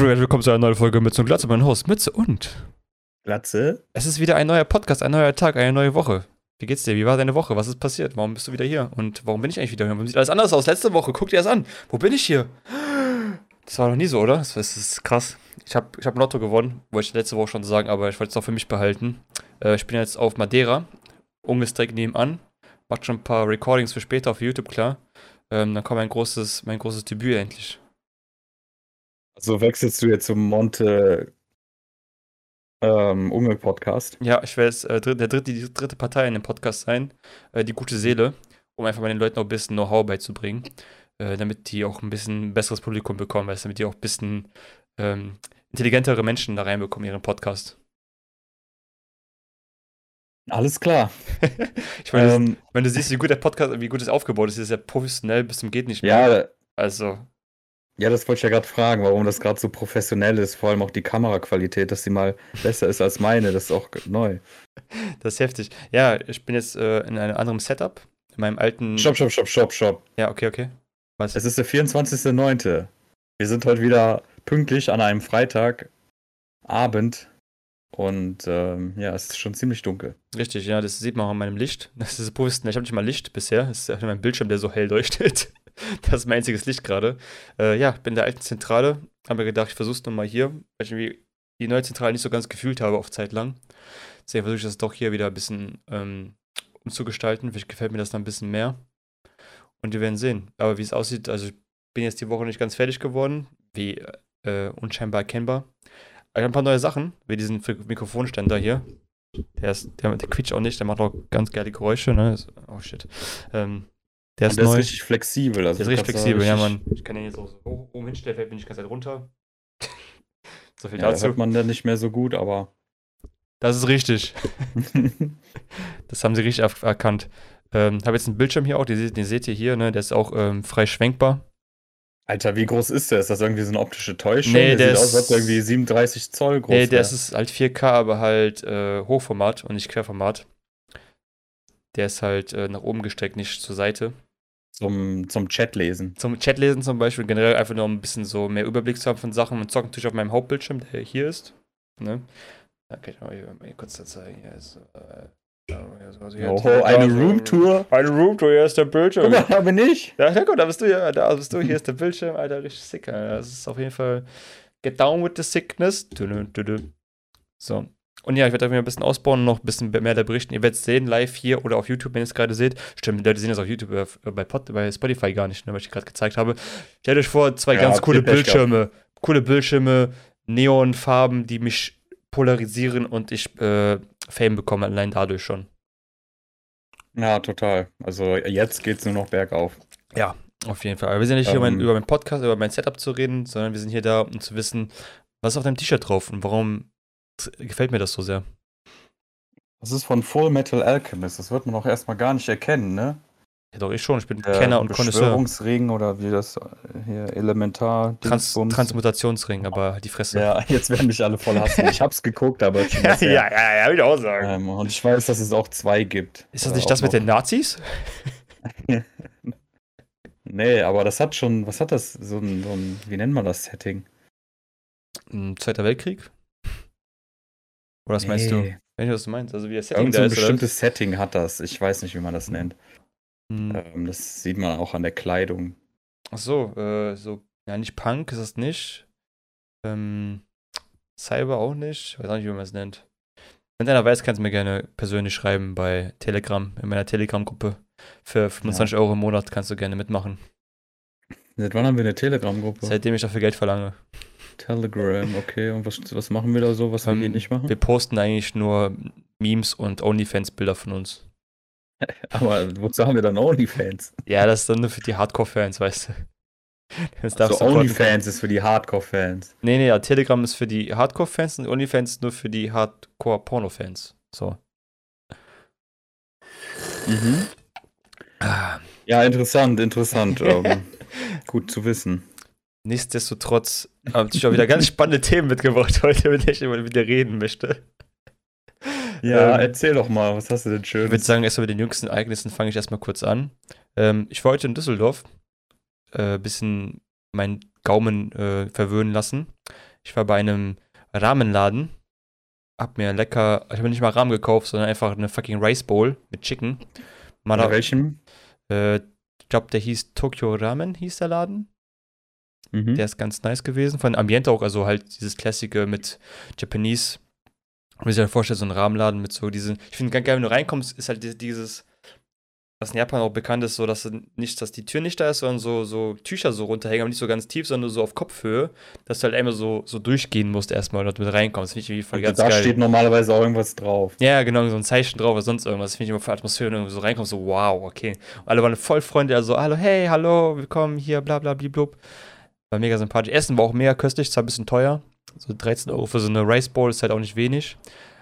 willkommen zu einer neuen Folge Mütze und Glatze, mein Host Mütze und Glatze? es ist wieder ein neuer Podcast, ein neuer Tag, eine neue Woche. Wie geht's dir? Wie war deine Woche? Was ist passiert? Warum bist du wieder hier? Und warum bin ich eigentlich wieder hier? Warum sieht alles anders aus? Letzte Woche, guck dir das an. Wo bin ich hier? Das war noch nie so, oder? Das ist, krass. Ich habe ich hab ein Lotto gewonnen, wollte ich letzte Woche schon sagen, aber ich wollte es auch für mich behalten. Äh, ich bin jetzt auf Madeira, ungefähr direkt nebenan. Macht schon ein paar Recordings für später auf YouTube, klar. Ähm, dann kommt mein großes, mein großes Debüt endlich. Also wechselst du jetzt zum Monte ähm, Unge Podcast? Ja, ich werde jetzt äh, der dritte, die dritte Partei in dem Podcast sein, äh, die gute Seele, um einfach mal den Leuten auch ein bisschen Know-how beizubringen, äh, damit die auch ein bisschen besseres Publikum bekommen, weißt, damit die auch ein bisschen ähm, intelligentere Menschen da reinbekommen in ihren Podcast. Alles klar. ich meine, Ähm, wenn du siehst, wie gut der Podcast, wie gut es aufgebaut ist, ist ja professionell bis zum geht nicht mehr. ja, Also, ja, das wollte ich ja gerade fragen, warum das gerade so professionell ist. Vor allem auch die Kameraqualität, dass sie mal besser ist als meine. Das ist auch neu. das ist heftig. Ja, ich bin jetzt äh, in einem anderen Setup, in meinem alten. Stopp, stopp, stopp, stopp, stopp. Ja, okay, okay. Was? Es ist der 24.09. Wir sind heute wieder pünktlich an einem Freitagabend. Und ähm, ja, es ist schon ziemlich dunkel. Richtig, ja, das sieht man auch an meinem Licht. Das ist professionell. Ich habe nicht mal Licht bisher. Das ist mein Bildschirm, der so hell leuchtet. Das ist mein einziges Licht gerade. Äh, ja, bin in der alten Zentrale. Habe mir gedacht, ich versuche es nochmal hier, weil ich irgendwie die neue Zentrale nicht so ganz gefühlt habe auf Zeit lang. Deswegen versuche ich das doch hier wieder ein bisschen ähm, umzugestalten. Vielleicht gefällt mir das dann ein bisschen mehr. Und wir werden sehen. Aber wie es aussieht, also ich bin jetzt die Woche nicht ganz fertig geworden, wie äh, unscheinbar erkennbar. Aber ich habe ein paar neue Sachen, wie diesen Mikrofonständer hier. Der, ist, der, der quietscht auch nicht, der macht auch ganz geile Geräusche, ne? Oh shit. Ähm, der ist der neu. ist richtig flexibel. Also der ist richtig flexibel, ja, richtig- Mann. Ich kann den jetzt auch so hoch, oben hinstellen, fällt mir nicht die ganze Zeit runter. so viel Ja, dazu. hört man dann nicht mehr so gut, aber. Das ist richtig. Das haben sie richtig er- erkannt. Ähm, habe jetzt einen Bildschirm hier auch, den, den seht ihr hier, ne? Der ist auch ähm, frei schwenkbar. Alter, wie groß ist der? Ist das irgendwie so eine optische Täuschung? Nee, der sieht aus, als ist- ob der irgendwie 37 Zoll groß Nee, der wär. ist es halt 4K, aber halt äh, Hochformat und nicht Querformat. Der ist halt äh, nach oben gestreckt, nicht zur Seite. Zum, zum Chat lesen. Zum Chatlesen zum Beispiel, generell einfach nur um ein bisschen so mehr Überblick zu haben von Sachen und zocken natürlich auf meinem Hauptbildschirm, der hier ist. Ne? Kann ich mal hier kurz zeigen. Hier ist, äh, also hier Oh, hat- eine Roomtour. Eine Roomtour, hier ist der Bildschirm. Guck mal, da bin ich. Ja, ja, gut, da bist du ja, da bist du, hier ist der Bildschirm, Alter, richtig sick, Alter. Das ist auf jeden Fall Get down with the sickness. So. Und ja, ich werde einfach ein bisschen ausbauen und noch ein bisschen mehr da berichten. Ihr werdet es sehen, live hier oder auf YouTube, wenn ihr es gerade seht. Stimmt, die Leute sehen das auf YouTube, äh, bei, Pod, bei Spotify gar nicht, ne, was ich gerade gezeigt habe. Stellt euch vor, zwei Ja, ganz coole Bildschirme. Coole Bildschirme, Neonfarben, die mich polarisieren und ich äh, Fame bekomme, allein dadurch schon. Ja, total. Also jetzt geht's nur noch bergauf. Ja, auf jeden Fall. Aber wir sind nicht hier, um Ähm. mein, über meinen Podcast, über mein Setup zu reden, sondern wir sind hier da, um zu wissen, was ist auf deinem T-Shirt drauf und warum gefällt mir das so sehr. Das ist von Full Metal Alchemist. Das wird man auch erstmal gar nicht erkennen, ne? Ja, doch, ich schon. Ich bin Der Kenner und Connoisseur. Beschwörungsring oder wie das äh, hier Elementar Trans Dingsbums. Transmutationsring, aber halt die Fresse. Ja, jetzt werden mich alle voll hassen. Ich hab's geguckt, aber her. ja, ja, ja, würde ich auch sagen. Ähm, und ich weiß, dass es auch zwei gibt. ist das Äh, nicht auch das mit den Nazis? Nee, aber das hat schon, was hat das? So ein, so ein wie nennt man das Setting? Hm, Zweiter Weltkrieg? Oder was meinst du? Nee. Wenn du was du meinst, also wie das Setting Irgend so da ein ist, oder? bestimmtes Setting hat das. Ich weiß nicht, wie man das nennt. Hm. Ähm, das sieht man auch an der Kleidung. Ach so, äh, so, ja, nicht Punk ist das nicht. Ähm, Cyber auch nicht. Ich weiß auch nicht, wie man es nennt. Wenn einer weiß, kannst du mir gerne persönlich schreiben bei Telegram, in meiner Telegram-Gruppe. Für 25 Euro im Monat kannst du gerne mitmachen. Seit wann haben wir eine Telegram-Gruppe? Seitdem ich dafür Geld verlange. Telegram, okay. Und was, was machen wir da so, was wir Ähm, nicht machen? Wir posten eigentlich nur Memes und OnlyFans-Bilder von uns. Aber wozu haben wir dann OnlyFans? Ja, das ist dann nur für die Hardcore-Fans, weißt du. Das So darfst du supporten. OnlyFans ist für die Hardcore-Fans. Nee, nee, ja, Telegram ist für die Hardcore-Fans und OnlyFans ist nur für die Hardcore-Porno-Fans. So. Mhm. Ah. Ja, interessant, interessant. ähm, gut zu wissen. Nichtsdestotrotz habe ich auch wieder ganz spannende Themen mitgebracht heute, mit denen ich immer wieder reden möchte. Ja, Ähm, erzähl doch mal, was hast du denn Ich würde schön? sagen, erstmal mit den jüngsten Ereignissen fange ich erstmal kurz an. Ähm, ich war heute in Düsseldorf, äh, bisschen meinen Gaumen äh, verwöhnen lassen. Ich war bei einem Rahmenladen, hab mir lecker, ich habe nicht mal Rahmen gekauft, sondern einfach eine fucking Rice Bowl mit Chicken. Mal Bei welchem? äh, ich glaube, der hieß Tokyo Ramen, hieß der Laden. Mhm. Der ist ganz nice gewesen. Von Ambiente auch, also halt dieses Klassische mit Japanese. Man sich halt vorstellt, so ein Rahmenladen mit so diesen. Ich finde ganz geil, wenn du reinkommst, ist halt di- dieses, was in Japan auch bekannt ist, so dass nicht, dass die Tür nicht da ist, sondern so, so Tücher so runterhängen, aber nicht so ganz tief, sondern so auf Kopfhöhe, dass du halt einmal so, so durchgehen musst erstmal, dass du mit reinkommst. Finde ich irgendwie voll Also ganz da geil. steht normalerweise auch irgendwas drauf. Ja, genau, so ein Zeichen drauf oder sonst irgendwas. Das finde ich immer für Atmosphäre, wenn du so reinkommst, so wow, okay. Und alle waren voll Freunde, also hallo, hey, hallo, willkommen hier, bla bla blub. War mega sympathisch. Essen war auch mega köstlich, zwar ein bisschen teuer. So 13 Euro für so eine Rice Bowl ist halt auch nicht wenig.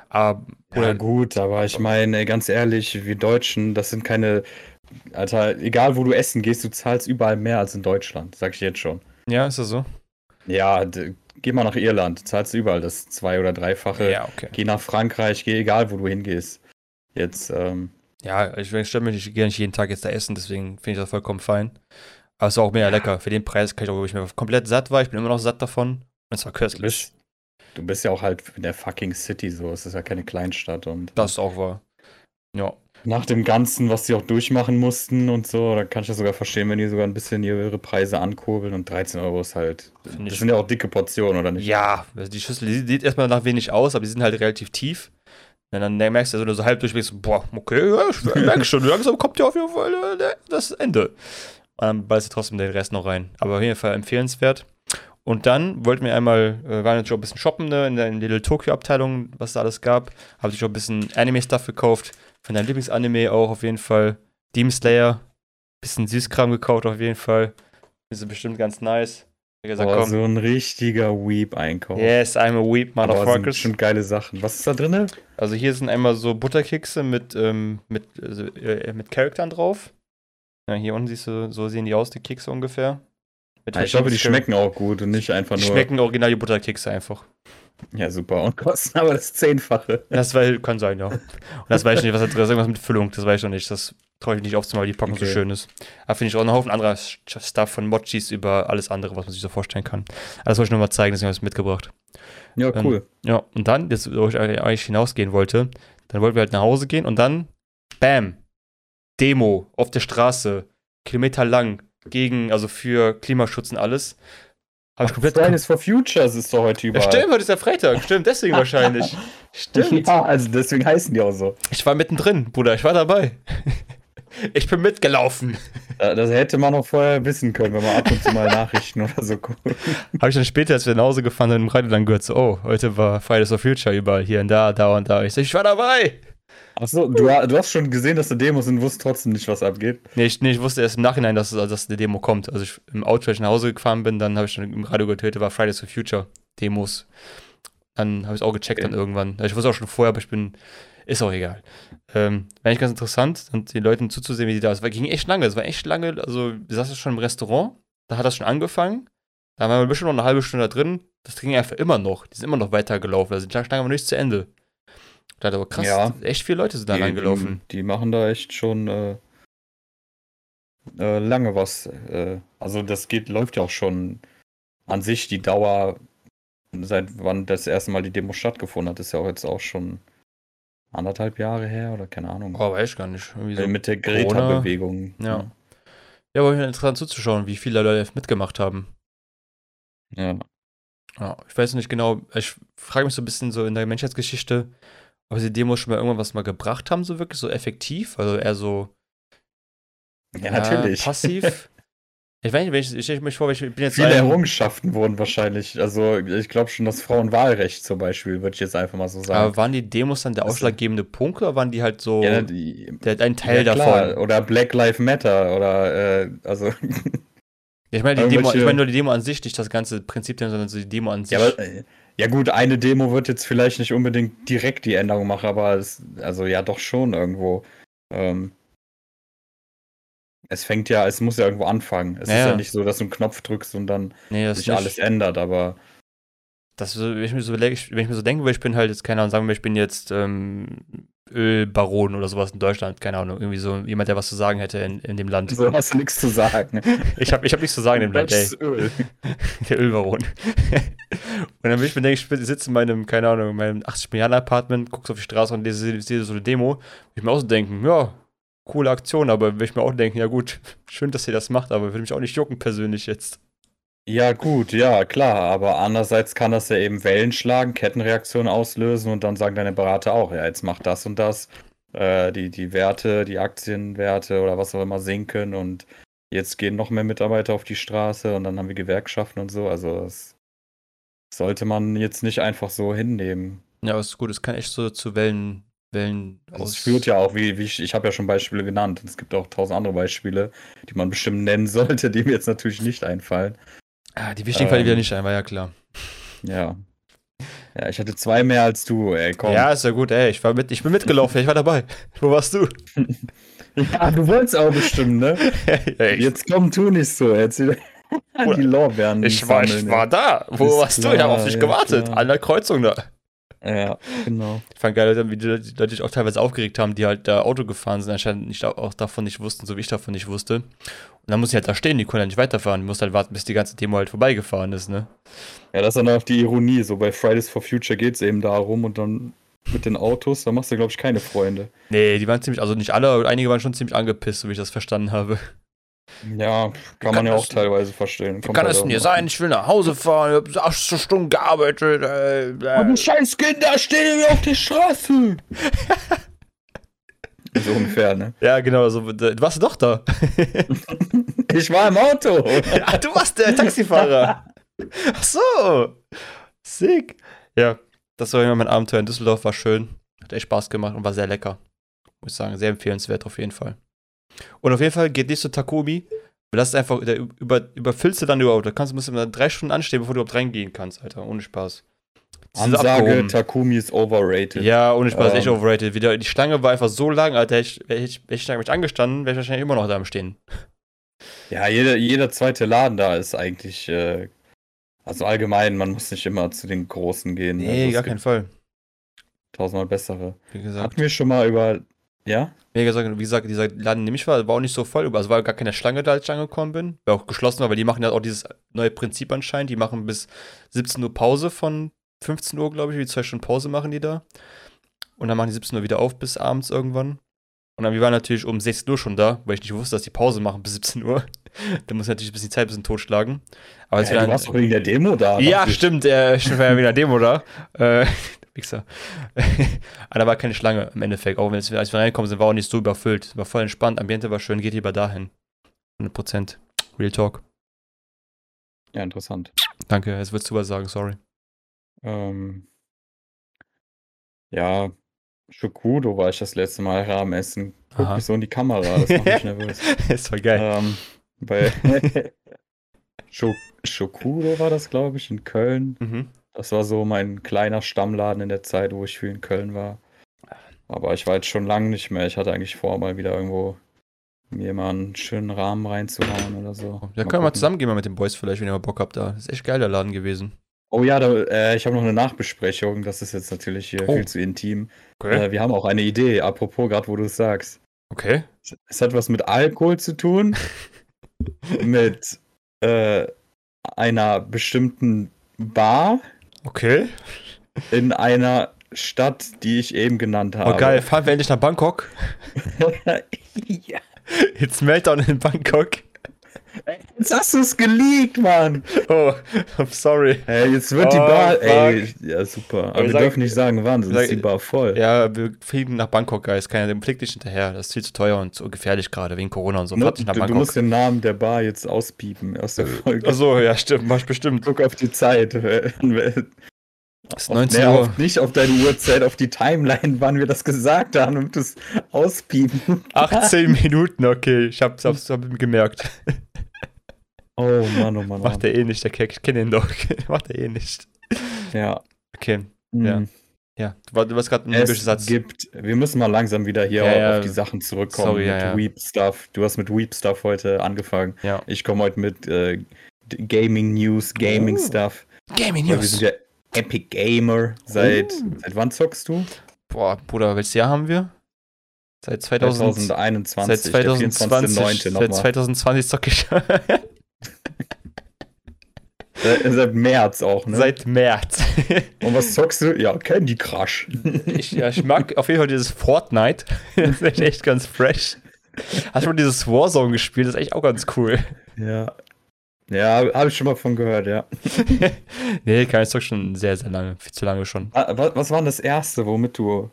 Aber, Ja, gut, aber ich meine, ganz ehrlich, wir Deutschen, das sind keine. Alter, egal wo du essen gehst, du zahlst überall mehr als in Deutschland, sag ich jetzt schon. ja, ist das so? Ja, geh mal nach Irland, zahlst du überall das zwei- oder dreifache. Ja, okay. Geh nach Frankreich, geh egal wo du hingehst. Jetzt, ähm, Ja, ich stelle mich gerne nicht jeden Tag jetzt da essen, deswegen finde ich das vollkommen fein. Aber es war auch mega lecker. Für den Preis kann ich auch, wo ich mir komplett satt war. Ich bin immer noch satt davon. Und es war du köstlich. bist, du bist ja auch halt in der fucking City so. Es ist ja keine Kleinstadt und Das ist auch wahr. Ja. nach dem Ganzen, was sie auch durchmachen mussten und so, da kann ich das sogar verstehen, wenn die sogar ein bisschen ihre Preise ankurbeln und 13 Euro ist halt. Finde Das sind ja auch dicke Portionen, oder nicht? Ja, also die Schüssel die sieht erstmal nach wenig aus, aber die sind halt relativ tief. Und dann merkst du, also, wenn du so halb durchblickst, boah, okay, ja, ich merke schon, langsam kommt ja auf jeden Fall äh, das Ende. Und dann beißt du trotzdem den Rest noch rein. Aber auf jeden Fall empfehlenswert. Und dann wollten wir einmal, äh, waren natürlich auch ein bisschen shoppen, ne, in der, Little Tokyo-Abteilung, was da alles gab. Habe ich auch ein bisschen Anime-Stuff gekauft. Von deinem Lieblingsanime auch auf jeden Fall. Demon Slayer. Bisschen Süßkram gekauft auf jeden Fall. Ist bestimmt ganz nice. Gesagt, komm. so ein richtiger Weep-Einkauf. Yes, I'm a weep, Aber sind motherfuckers. schon geile Sachen. Was ist da drin? Also hier sind einmal so Butterkekse mit, ähm, mit, also, äh, mit Charaktern drauf. Ja, hier unten siehst du, so sehen die aus, die Kekse ungefähr. Ja, ich glaube, die schmecken auch gut und nicht einfach Die nur. schmecken original die Butterkekse einfach. Ja, super. Und kosten aber das Zehnfache. Das war, kann sein, ja. Und das weiß ich nicht, was da drin ist. Irgendwas mit Füllung, das weiß ich noch nicht. Das traue ich nicht aufzumachen, weil die Packung so Okay. schön ist. Aber finde ich auch einen Haufen anderer Stuff von Mochis über alles andere, was man sich so vorstellen kann. Alles wollte ich nur mal zeigen, deswegen habe ich es mitgebracht. Ja, Ähm, cool. Ja, und dann, jetzt, wo ich eigentlich hinausgehen wollte, dann wollten wir halt nach Hause gehen und dann, bam, Demo auf der Straße, Kilometer lang, gegen, also für Klimaschutz und alles. Habe ich komplett. Fridays for Futures ist doch heute Ja, überall. stimmt, heute ist der Freitag, stimmt, deswegen wahrscheinlich. Stimmt. Ja, also deswegen heißen die auch so. Ich war mittendrin, Bruder, ich war dabei. Ich bin mitgelaufen. Da- Das hätte man auch vorher wissen können, wenn man ab und zu mal Nachrichten oder so guckt. Habe ich dann später, als wir nach Hause gefahren sind, im Radio dann gehört, so, oh, heute war Fridays for Future überall, hier und da, da und da. Ich so, ich war dabei. Achso, du, du hast schon gesehen, dass da Demos sind, wusst trotzdem nicht, was abgeht. Nee ich, nee, ich wusste erst im Nachhinein, dass, also, dass eine Demo kommt. Also ich, im Auto, als ich nach Hause gefahren bin, dann habe ich schon im Radio gehört, heute war Fridays for Future Demos. Dann habe ich es auch gecheckt Okay. dann irgendwann. Ich wusste auch schon vorher, aber ich bin, ist auch egal. Ähm, war eigentlich ganz interessant, und den Leuten zuzusehen, wie die da, es war, ging echt lange, es war echt lange, also wir saßen schon im Restaurant, da hat das schon angefangen, da waren wir bestimmt noch eine halbe Stunde da drin, das ging einfach immer noch, die sind immer noch weitergelaufen, also die Schlange war nicht zu Ende. Da aber krass, Ja. echt viele Leute sind da die, langgelaufen. Die, die machen da echt schon äh, äh, lange was. Äh, also das geht, läuft ja auch schon an sich die Dauer, seit wann das erste Mal die Demo stattgefunden hat, ist ja auch jetzt auch schon anderthalb Jahre her oder keine Ahnung. Oh, weiß ich gar nicht. Irgendwie so. Äh, Mit der. Greta-Bewegung. Ja. Ja, aber interessant zuzuschauen, wie viele Leute mitgemacht haben. ja. Ja, ich weiß nicht genau, ich frage mich so ein bisschen so in der Menschheitsgeschichte, ob die Demos schon mal irgendwann was mal gebracht haben, so wirklich so effektiv, also eher so Ja, natürlich. passiv. ich weiß nicht, ich, stelle mir vor, ich bin jetzt Viele Errungenschaften wurden wahrscheinlich, also ich glaube schon das Frauenwahlrecht zum Beispiel, würde ich jetzt einfach mal so sagen. aber waren die Demos dann der ausschlaggebende Punkt oder waren die halt so ja, die, der, ein Teil ja, davon? Oder Black Lives Matter oder äh, also Ja, ich meine die Demo, ich meine nur die Demo an sich, nicht das ganze Prinzip, sondern so die Demo an sich. Ja, aber, äh, ja gut, eine Demo wird jetzt vielleicht nicht unbedingt direkt die Änderung machen, aber es, also ja doch schon irgendwo. Ähm, es fängt ja, es muss ja irgendwo anfangen. Es Ja, ist ja nicht so, dass du einen Knopf drückst und dann nee, sich nicht. alles ändert, aber das wenn ich mir so wenn ich mir so denke, weil ich bin halt jetzt, keine Ahnung, sagen wir, ich bin jetzt ähm, Ölbaron oder sowas in Deutschland, keine Ahnung, irgendwie so jemand, der was zu sagen hätte in, in dem Land. so hast du nichts zu sagen. Ich habe ich hab nichts zu sagen in dem Land, ey. Öl. Der Ölbaron. Und dann will ich mir denken, ich sitze in meinem, keine Ahnung, in meinem 80 Milliarden Apartment, guckst auf die Straße und lese, lese so eine Demo. Ich mir auch so denken, ja, coole Aktion, aber will ich mir auch denken, ja gut, schön, dass ihr das macht, aber will mich auch nicht jucken persönlich jetzt. Ja, gut, ja, klar, aber andererseits kann das ja eben Wellen schlagen, Kettenreaktionen auslösen und dann sagen deine Berater auch, ja, jetzt mach das und das, äh, die, die Werte, die Aktienwerte oder was auch immer sinken und jetzt gehen noch mehr Mitarbeiter auf die Straße und dann haben wir Gewerkschaften und so, also das sollte man jetzt nicht einfach so hinnehmen. Ja, aber ist gut, es kann echt so zu Wellen, Wellen also Es führt ja auch, wie, wie ich, ich habe ja schon Beispiele genannt, es gibt auch tausend andere Beispiele, die man bestimmt nennen sollte, die mir jetzt natürlich nicht einfallen. Ah, die wichtigen ähm, Fälle wieder nicht ein, war ja klar. Ja. Ja, ich hatte zwei mehr als du, ey, komm. Ja, ist ja gut, ey, ich, war mit, ich bin mitgelaufen, ich war dabei. Wo warst du? ja, du wolltest auch bestimmt, ne? ja, Jetzt komm, tu nicht so, jetzt die Lorbeeren. Ich war, ich war da. Wo ist warst klar, du? Ich habe auf dich gewartet. Klar. An der Kreuzung da. Ja, genau. Ich fand geil, wie die Leute sich auch teilweise aufgeregt haben, die halt da Auto gefahren sind, anscheinend nicht, auch davon nicht wussten, so wie ich davon nicht wusste. Und dann muss ich halt da stehen, die konnten halt nicht weiterfahren. Die mussten halt warten, bis die ganze Demo halt vorbeigefahren ist, ne? Ja, das ist dann auch die Ironie. So bei Fridays for Future geht es eben darum und dann mit den Autos, da machst du, glaube ich, keine Freunde. Nee, die waren ziemlich, also nicht alle, aber einige waren schon ziemlich angepisst, so wie ich das verstanden habe. Ja, kann, man ja auch teilweise verstehen. Kommt kann es denn hier sein? Ich will nach Hause fahren, ich habe acht Stunden gearbeitet. Äh, äh. Und scheiß Kinder stehen mir auf der Straße. so ungefähr, ne? Ja, genau, also, du warst doch da. ich war im Auto. Ja, du warst der Taxifahrer. Ach so. Sick. Ja, das war immer mein Abenteuer in Düsseldorf, war schön. Hat echt Spaß gemacht und war sehr lecker. Muss ich sagen, sehr empfehlenswert auf jeden Fall. Und auf jeden Fall geht nicht zu Takumi. Das ist einfach, da über, überfüllst du dann überhaupt. Da kannst, musst du mal drei Stunden anstehen, bevor du überhaupt reingehen kannst, Alter. Ohne Spaß. Ansage, Takumi ist overrated. Ja, ohne Spaß, ähm. echt overrated. Wieder, die Schlange war einfach so lang, Alter. Ich, ich, hätte ich angestanden, wäre ich wahrscheinlich immer noch da am Stehen. Ja, jeder, jeder zweite Laden da ist eigentlich, äh, also allgemein, man muss nicht immer zu den Großen gehen. Nee, also gar keinen Fall. Tausendmal bessere. Wie gesagt. Hatten wir schon mal über ja? Wie gesagt, wie gesagt, dieser Laden, dem ich war, war auch nicht so voll. Also war gar keine Schlange da, als ich angekommen bin. War auch geschlossen, aber die machen ja auch dieses neue Prinzip anscheinend. Die machen bis 17 Uhr Pause von 15 Uhr, glaube ich. Wie zwei Stunden Pause machen die da. Und dann machen die 17 Uhr wieder auf bis abends irgendwann. Und dann, wir waren natürlich um 16 Uhr schon da, weil ich nicht wusste, dass die Pause machen bis 17 Uhr. da muss ich natürlich ein bisschen die Zeit ein bisschen totschlagen. Aber ja, du warst doch wegen der Demo da. Ja, stimmt, äh, ich war ja wegen der Demo da. Äh, Wichser. Aber da war keine Schlange im Endeffekt. Auch wenn es, als wir reingekommen sind, war auch nicht so überfüllt. War voll entspannt, Ambiente war schön, geht lieber dahin. 100%. Real Talk. Ja, interessant. Danke, jetzt würdest du was sagen, sorry. Ähm, ja, Schokudo war ich das letzte Mal Rahmenessen. Guck mich so in die Kamera, das macht mich nervös. ist voll geil. Ähm, bei Schokudo war das, glaube ich, in Köln. Mhm. Das war so mein kleiner Stammladen in der Zeit, wo ich viel in Köln war. Aber ich war jetzt schon lange nicht mehr. Ich hatte eigentlich vor, mal wieder irgendwo mir mal einen schönen Rahmen reinzuhauen oder so. Ja, können wir mal zusammen gehen mal mit den Boys vielleicht, wenn ihr mal Bock habt da. Das ist echt geil, der Laden gewesen. Oh ja, da, äh, ich habe noch eine Nachbesprechung. Das ist jetzt natürlich hier oh. viel zu intim. Okay. Äh, wir haben auch eine Idee, apropos gerade, wo du es sagst. Okay. Es hat was mit Alkohol zu tun. mit äh, einer bestimmten Bar, Okay. In einer Stadt, die ich eben genannt habe. Oh geil, fahren wir endlich nach Bangkok? ja. Jetzt Meltdown in Bangkok. Jetzt hast du es geleakt, Mann. Oh, I'm sorry. Ey, jetzt wird oh, die Bar. Fuck. Ey, ja, super. Aber wir, wir dürfen nicht sagen, wann, sonst ist die Bar voll. Ja, wir fliegen nach Bangkok, Guys. Keiner, dem fliegt dich hinterher. Das ist viel zu teuer und zu gefährlich gerade wegen Corona und so. No, du, du, musst den Namen der Bar jetzt auspiepen aus der Folge. Achso, ja, stimmt. Mach ich bestimmt. Guck auf die Zeit. Das ist 19 Uhr. Auf, nicht auf deine Uhrzeit, auf die Timeline, wann wir das gesagt haben und das auspiepen. 18 Minuten, okay. Ich hab's, hab's, hab's gemerkt. Oh Mann, oh Mann. Macht er eh nicht, der Keck. Ich kenne ihn doch. Macht er eh nicht. Ja. Okay. Mhm. Ja. Ja, du, warst gerade ein es Satz. gibt, wir müssen mal langsam wieder hier ja, ja. auf die Sachen zurückkommen Sorry, mit ja, Weep Stuff. Du hast mit Weep Stuff heute angefangen. Ja. Ich komme heute mit äh, Gaming News, Gaming oh. Stuff. Gaming News. wir sind ja Epic Gamer. Seit, oh. seit wann zockst du? Boah, Bruder, welches Jahr haben wir? Seit 2000, 2021. Seit 2020. Seit 2020 zocke ich. Seit, seit März auch, ne? Seit März. Und was zockst du? Ja, Candy Crush. ich, ja, ich mag auf jeden Fall dieses Fortnite. Das ist echt ganz fresh. Hast du mal dieses Warzone gespielt? Das ist echt auch ganz cool. Ja. Ja, habe ich schon mal von gehört, ja. nee, kann ich doch schon sehr, sehr lange. Viel zu lange schon. Was, was war denn das erste, womit du.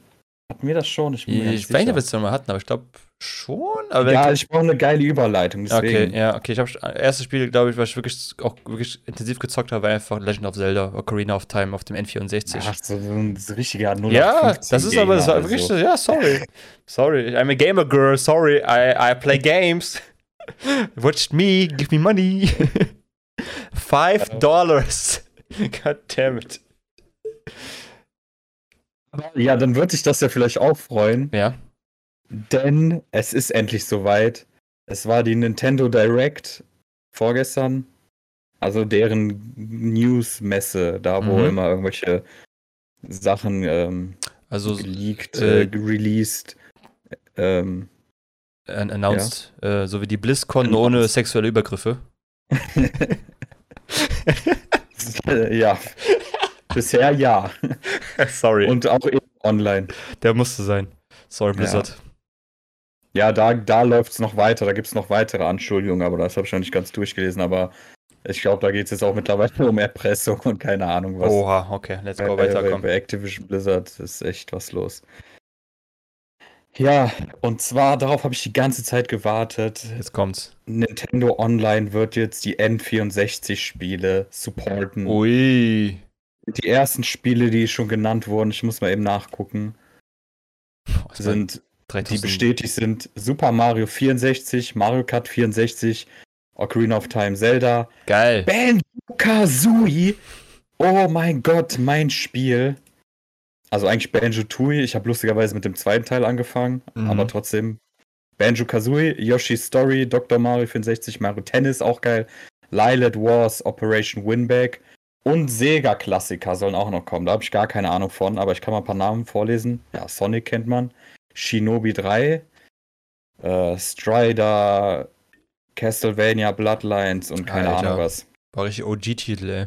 Hatten wir das schon? Ich, ich weiß nicht, ob wir es schon mal hatten, aber ich glaube schon. Aber ja, ich brauche eine geile Überleitung. Deswegen. Okay, ja, okay. Ich habe erstes Spiel, glaube ich, was ich wirklich auch wirklich intensiv gezockt habe, war einfach Legend of Zelda, Ocarina of Time auf dem N64. Ach, so, so ein richtiger 0 Ja, das ist aber das war wirklich so. Ja, sorry. sorry. I'm a gamer girl, sorry. I, I play games. Watch me, give me money. Five dollars. God damn it. Ja, dann würde ich das ja vielleicht auch freuen. Ja. Denn es ist endlich soweit. Es war die Nintendo Direct vorgestern. Also deren News-Messe, da wo mhm. immer irgendwelche Sachen ähm, also, geleakt, äh, released. Ähm, announced, ja. äh, so wie die BlizzCon announced. ohne sexuelle Übergriffe. ja. Bisher ja. Sorry. Und auch online. Der musste sein. Sorry, Blizzard. Ja, ja da, da läuft es noch weiter. Da gibt es noch weitere Anschuldigungen, aber das habe ich noch nicht ganz durchgelesen. Aber ich glaube, da geht es jetzt auch mittlerweile um Erpressung und keine Ahnung was. Oha, okay, let's go, weiter. Bei, bei Activision Blizzard ist echt was los. Ja, und zwar darauf habe ich die ganze Zeit gewartet. Jetzt kommt's. Nintendo Online wird jetzt die N64-Spiele supporten. Ui. Die ersten Spiele, die schon genannt wurden, ich muss mal eben nachgucken, Boah, sind, die bestätigt sind Super Mario 64, Mario Kart 64, Ocarina of Time, Zelda. Geil. Banjo Kazooie. Oh mein Gott, mein Spiel. Also eigentlich Banjo Tooie. Ich habe lustigerweise mit dem zweiten Teil angefangen, mhm. aber trotzdem Banjo Kazooie, Yoshi's Story, Dr. Mario 64, Mario Tennis auch geil, Lilith Wars, Operation Winback und Sega-Klassiker sollen auch noch kommen. Da habe ich gar keine Ahnung von, aber ich kann mal ein paar Namen vorlesen. Ja, Sonic kennt man, Shinobi 3, äh, Strider, Castlevania Bloodlines und keine Alter, Ahnung was. War ich OG-Titel, ey.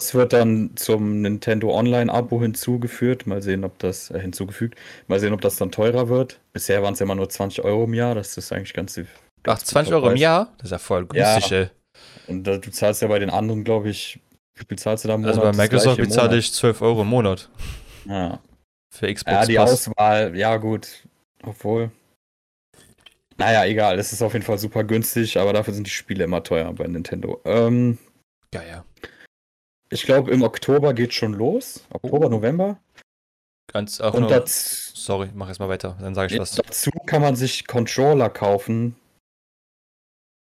Es wird dann zum Nintendo Online-Abo hinzugeführt. Mal sehen, ob das äh, hinzugefügt. Mal sehen, ob das dann teurer wird. Bisher waren es ja immer nur 20 Euro im Jahr. Das ist eigentlich ganz. ganz Ach, 20 Euro im Jahr? Das ist ja voll günstig, ja. ey. Und äh, du zahlst ja bei den anderen, glaube ich, wie viel zahlst du da im Monat? Also bei Microsoft bezahle ich 12 Euro im Monat. Ja. Für Xbox. Ja, die Pass. Auswahl, ja, gut. Obwohl. Naja, egal. Es ist auf jeden Fall super günstig, aber dafür sind die Spiele immer teuer bei Nintendo. Ähm, ja, ja. Ich glaube, im Oktober geht schon los. Oktober, oh. November. Ganz auch Und nur, das, Sorry, mach erst mal weiter, dann sage ich was. Dazu kann man sich Controller kaufen.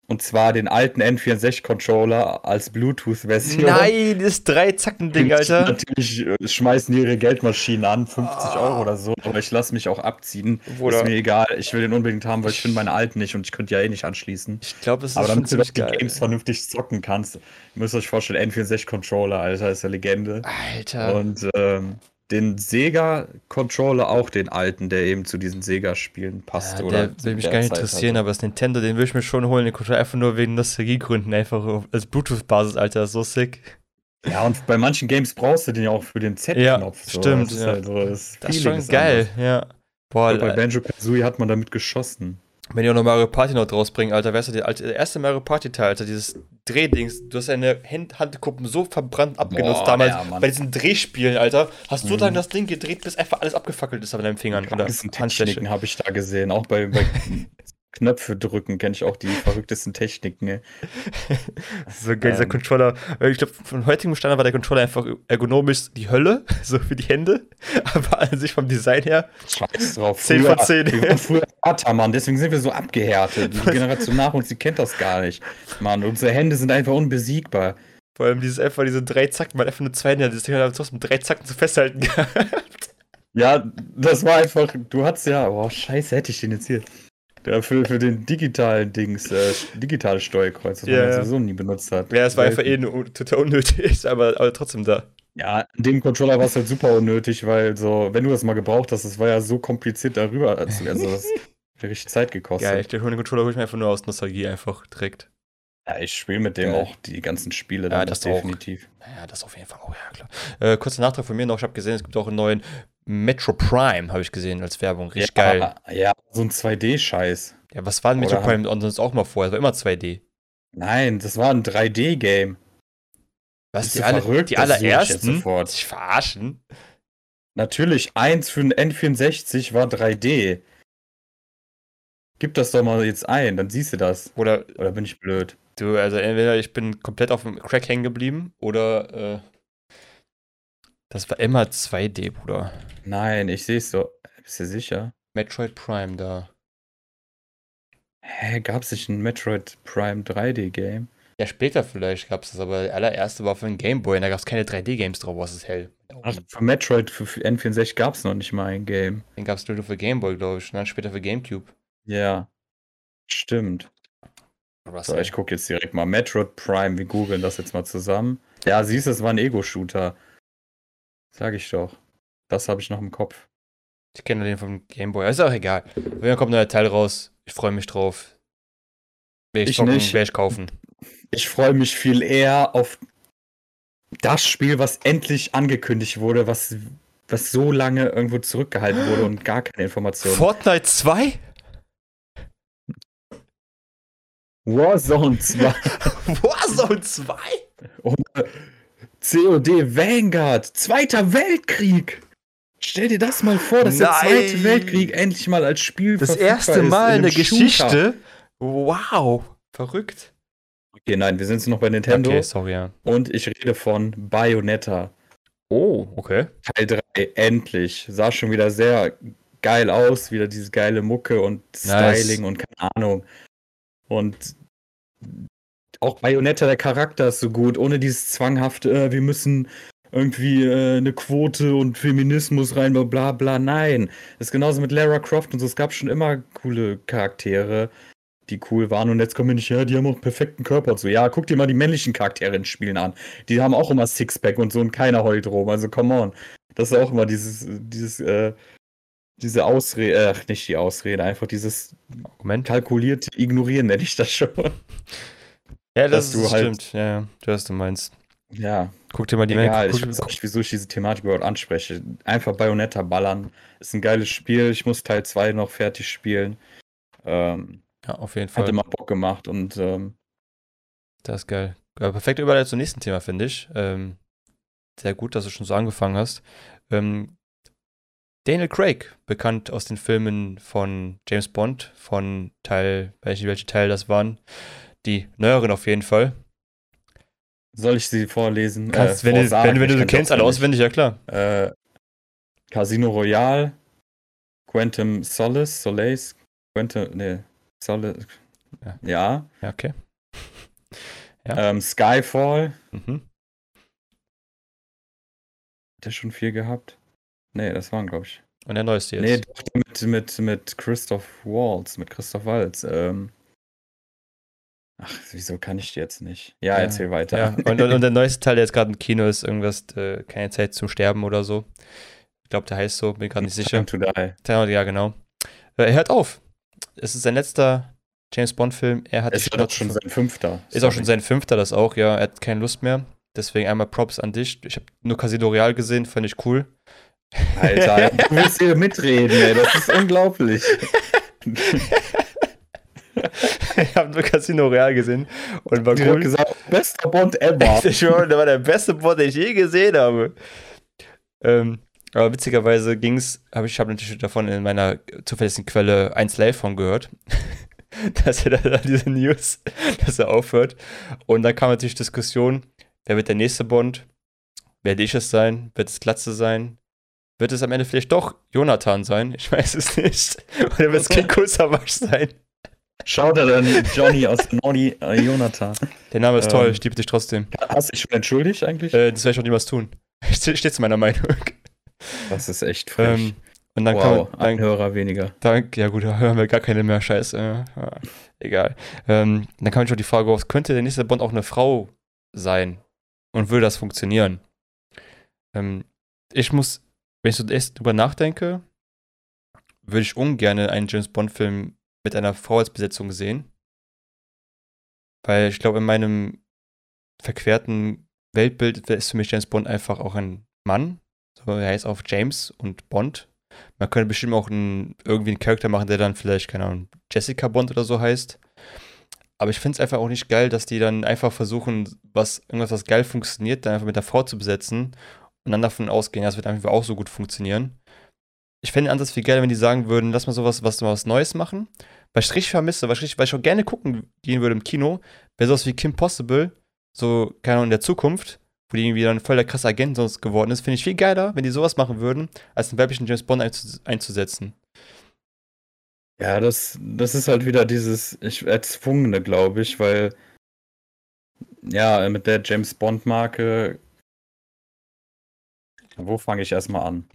Und zwar den alten N64-Controller als Bluetooth-Version. Nein, das Drei-Zacken-Ding, Alter. Natürlich äh, schmeißen die ihre Geldmaschinen an, 50 oh. Euro oder so. Aber ich lasse mich auch abziehen. Bruder. Ist mir egal. Ich will den unbedingt haben, weil ich finde meine alten nicht und ich könnte ja eh nicht anschließen. Ich glaube, es ist Aber damit du die Games vernünftig zocken kannst, müsst ihr euch vorstellen, N64-Controller, Alter, ist ja Legende. Alter. Und ähm, den Sega-Controller, auch den alten, der eben zu diesen Sega-Spielen passt. Ja, oder der will mich gar nicht interessieren, also. aber das Nintendo, den will ich mir schon holen. Den Controller einfach nur wegen Nostalgiegründen, einfach als Bluetooth-Basis, Alter, so sick. Ja, und bei manchen Games brauchst du den ja auch für den Z-Knopf. Ja, so. stimmt. Das ist, ja. halt so, das, das ist schon geil, anders. ja. Boah, bei Banjo Kazooie hat man damit geschossen. Wenn die auch noch Mario Party noch rausbringen, Alter, wärst du der, erste Mario Party Teil, Alter, dieses Drehdings, du hast deine Hand Handkuppen so verbrannt abgenutzt Boah, damals ja, bei diesen Drehspielen, Alter. Hast du mhm. dann das Ding gedreht, bis einfach alles abgefackelt ist an deinen Fingern. Oder Handflächen habe ich da gesehen, auch bei, bei Knöpfe drücken kenne ich auch die verrücktesten Techniken. Ne? so geil, dieser ähm. Controller. Ich glaube, von heutigem Standard war der Controller einfach ergonomisch die Hölle, so für die Hände. Aber an sich vom Design her. Scheiß drauf. 10 von 10. Wir waren früher Vater, Mann. Deswegen sind wir so abgehärtet. Die Generation nach uns, die kennt das gar nicht. Mann, unsere Hände sind einfach unbesiegbar. Vor allem dieses einfach, diese drei Zacken, man einfach nur zwei Hände, das Ding hat trotzdem drei Zacken zu festhalten gehabt. Ja, das war einfach, du hattest ja, boah, scheiße, hätte ich den jetzt hier. Ja, für, für den digitalen Dings, äh, digitales Steuerkreuz, das yeah. man sowieso nie benutzt hat. Ja, es war einfach eh total unnötig, aber, aber trotzdem da. Ja, in dem Controller war es halt super unnötig, weil so, wenn du das mal gebraucht hast, das war ja so kompliziert darüber. Also, also das hat richtig Zeit gekostet. Ja, ich den Controller hole ich mir einfach nur aus Nostalgie einfach direkt. Ja, ich spiele mit dem Geil. auch die ganzen Spiele Ja, das auch. definitiv. Ja, das auf jeden Fall auch, ja klar. Äh, kurzer Nachtrag von mir noch, ich habe gesehen, es gibt auch einen neuen Metro Prime, habe ich gesehen, als Werbung. Richtig ja, geil. Ja, so ein 2D-Scheiß. Ja, was war denn Metro Oder Prime sonst auch mal vorher? Es war immer 2D. Nein, das war ein 3D-Game. Was, die, alle, verrückt? die ich allerersten? Sich verarschen? Natürlich, eins für ein N64 war 3D. Gib das doch mal jetzt ein, dann siehst du das. Oder Oder bin ich blöd? du, also entweder ich bin komplett auf dem Crack hängen geblieben oder äh, das war immer 2D, Bruder. Nein, ich sehe es so. Bist du sicher? Metroid Prime da. Hä, gab es nicht ein Metroid Prime 3D-Game? Ja, später vielleicht gab es das, aber der allererste war für den Game Boy und da gab es keine 3D-Games drauf, was ist hell. Ach, für Metroid für für N64 gab es noch nicht mal ein Game. Den gab es nur für Game Boy, glaube ich, und dann später für Gamecube. Ja, stimmt. Was, So, ich gucke jetzt direkt mal. Metroid Prime, wir googeln das jetzt mal zusammen. Ja, siehst du, es war ein Ego-Shooter. Sag ich doch. Das habe ich noch im Kopf. Ich kenne den vom Game Boy, ist auch egal. Wenn kommt ein neuer Teil raus, ich freue mich drauf. Will ich, Ich zocken, nicht. will ich kaufen. Ich freue mich viel eher auf das Spiel, was endlich angekündigt wurde, was, was so lange irgendwo zurückgehalten wurde und gar keine Informationen. Fortnite 2? Warzone 2 Warzone 2? und äh, COD Vanguard, Zweiter Weltkrieg. Stell dir das mal vor, dass der Nein. Zweite Weltkrieg endlich mal als Spiel Das erste Mal in der. Geschichte. Wow. Verrückt. Okay, nein, wir sind jetzt noch bei Nintendo Okay, sorry, ja. und ich rede von Bayonetta. Oh, okay. Teil 3, endlich. Sah schon wieder sehr geil aus, wieder diese geile Mucke und Nice. Styling und keine Ahnung. Und auch Bayonetta, der Charakter ist so gut, ohne dieses zwanghafte, äh, wir müssen irgendwie äh, eine Quote und Feminismus rein, bla bla. Nein. Das ist genauso mit Lara Croft und so. Es gab schon immer coole Charaktere, die cool waren. Und jetzt kommen wir nicht, ja, die haben auch einen perfekten Körper und so. Ja, guck dir mal die männlichen Charaktere in Spielen an. Die haben auch immer Sixpack und so und keiner heult rum. Also come on. Das ist auch immer dieses, dieses, äh, diese Ausrede, ach, nicht die Ausrede, einfach dieses Argument. kalkulierte Ignorieren, nenne ich das schon. Ja, dass das du ist halt- stimmt. Ja, ja. Du hast du meinst. Ja, Guck dir mal die egal, guck, ich weiß auch nicht, wieso ich diese Thematik überhaupt anspreche. Einfach Bayonetta ballern. Ist ein geiles Spiel. Ich muss Teil 2 noch fertig spielen. Ähm, Ja, auf jeden hat Fall. immer Bock gemacht und ähm, Das ist geil. Ja, perfekt Überleitung zum nächsten Thema, finde ich. Ähm, sehr gut, dass du schon so angefangen hast. Ähm, Daniel Craig, bekannt aus den Filmen von James Bond, von Teil, weiß nicht, welche Teil das waren. Die neueren auf jeden Fall. soll ich sie vorlesen? Kannst, Äh, wenn, du, wenn, wenn du sie kennst, alle auswendig, ja klar. Äh, Casino Royale, Quantum Solace, Solace, Quantum, nee, Solace, Ja. ja, Ja, okay. Ja. ähm, Skyfall, Mhm. hat der schon viel gehabt? Nee, das waren, glaube ich. Und der neueste jetzt. Nee, doch mit, mit, mit Christoph Waltz, mit Christoph Waltz. Ähm. Ach, wieso kann ich die jetzt nicht? Ja, Ja, erzähl weiter. Ja, und, und, und der neueste Teil, der jetzt gerade im Kino ist, irgendwas, äh, keine Zeit zum Sterben oder so. Ich glaube, der heißt so, bin gerade nicht sicher. Time to die. Ja, ja, genau. Äh, Er hört auf. Es ist sein letzter James Bond-Film. Er hat Es ist auch schon sein fünfter. ist auch schon sein fünfter, das auch, ja. Er hat keine Lust mehr. Deswegen einmal Props an dich. Ich habe nur Casino Royale gesehen, fand ich cool. Alter, du willst hier mitreden, ey. Das ist unglaublich. ich habe nur Casino Royale gesehen und war cool. gesagt, bester Bond ever. Ich schwöre, der war der beste Bond, den ich je gesehen habe. Ähm, aber witzigerweise ging's, habe ich habe natürlich davon in meiner zuverlässigen Quelle 1 Live von gehört, dass er da diese News, dass er aufhört. Und dann kam natürlich Diskussion, wer wird der nächste Bond? Werde ich es sein? Wird es Glatze sein? Wird es am Ende vielleicht doch Jonathan sein? Ich weiß es nicht. Oder wird es King Kusavasch sein? Schaut dann Johnny aus Noni, äh, Jonathan. Der Name ist Ähm. toll, ich liebe dich trotzdem. Hast du dich schon entschuldigt eigentlich? Äh, das werde ich auch niemals tun. Steht zu meiner Meinung. das ist echt frech. Ähm, und dann wow, kam, ein dann, Hörer weniger. dann, ja gut, da hören wir gar keine mehr, scheiße. Äh, ja, egal. Ähm, dann kam schon die Frage auf, könnte der nächste Bond auch eine Frau sein? Und würde das funktionieren? Ähm, ich muss, wenn ich so erst drüber nachdenke, würde ich ungern einen James Bond-Film mit einer Frau als Besetzung sehen. Weil ich glaube, in meinem verquerten Weltbild ist für mich James Bond einfach auch ein Mann. So, er heißt auch James und Bond. Man könnte bestimmt auch einen, irgendwie einen Charakter machen, der dann vielleicht, keine Ahnung, Jessica Bond oder so heißt. Aber ich finde es einfach auch nicht geil, dass die dann einfach versuchen, was, irgendwas, was geil funktioniert, dann einfach mit der Frau zu besetzen und dann davon ausgehen, ja, es wird einfach auch so gut funktionieren. Ich fände den Ansatz viel geiler, wenn die sagen würden, lass mal sowas, was, was Neues machen. Was ich richtig vermisse, was ich, was ich auch gerne gucken gehen würde im Kino, wäre sowas wie Kim Possible, so, keine Ahnung, in der Zukunft, wo die irgendwie dann voll der krasse Agent sonst geworden ist. Finde ich viel geiler, wenn die sowas machen würden, als einen weiblichen James Bond einzusetzen. Ja, das, das ist halt wieder dieses ich, Erzwungene, glaube ich, weil ja, mit der James Bond-Marke. Wo fange ich erstmal an?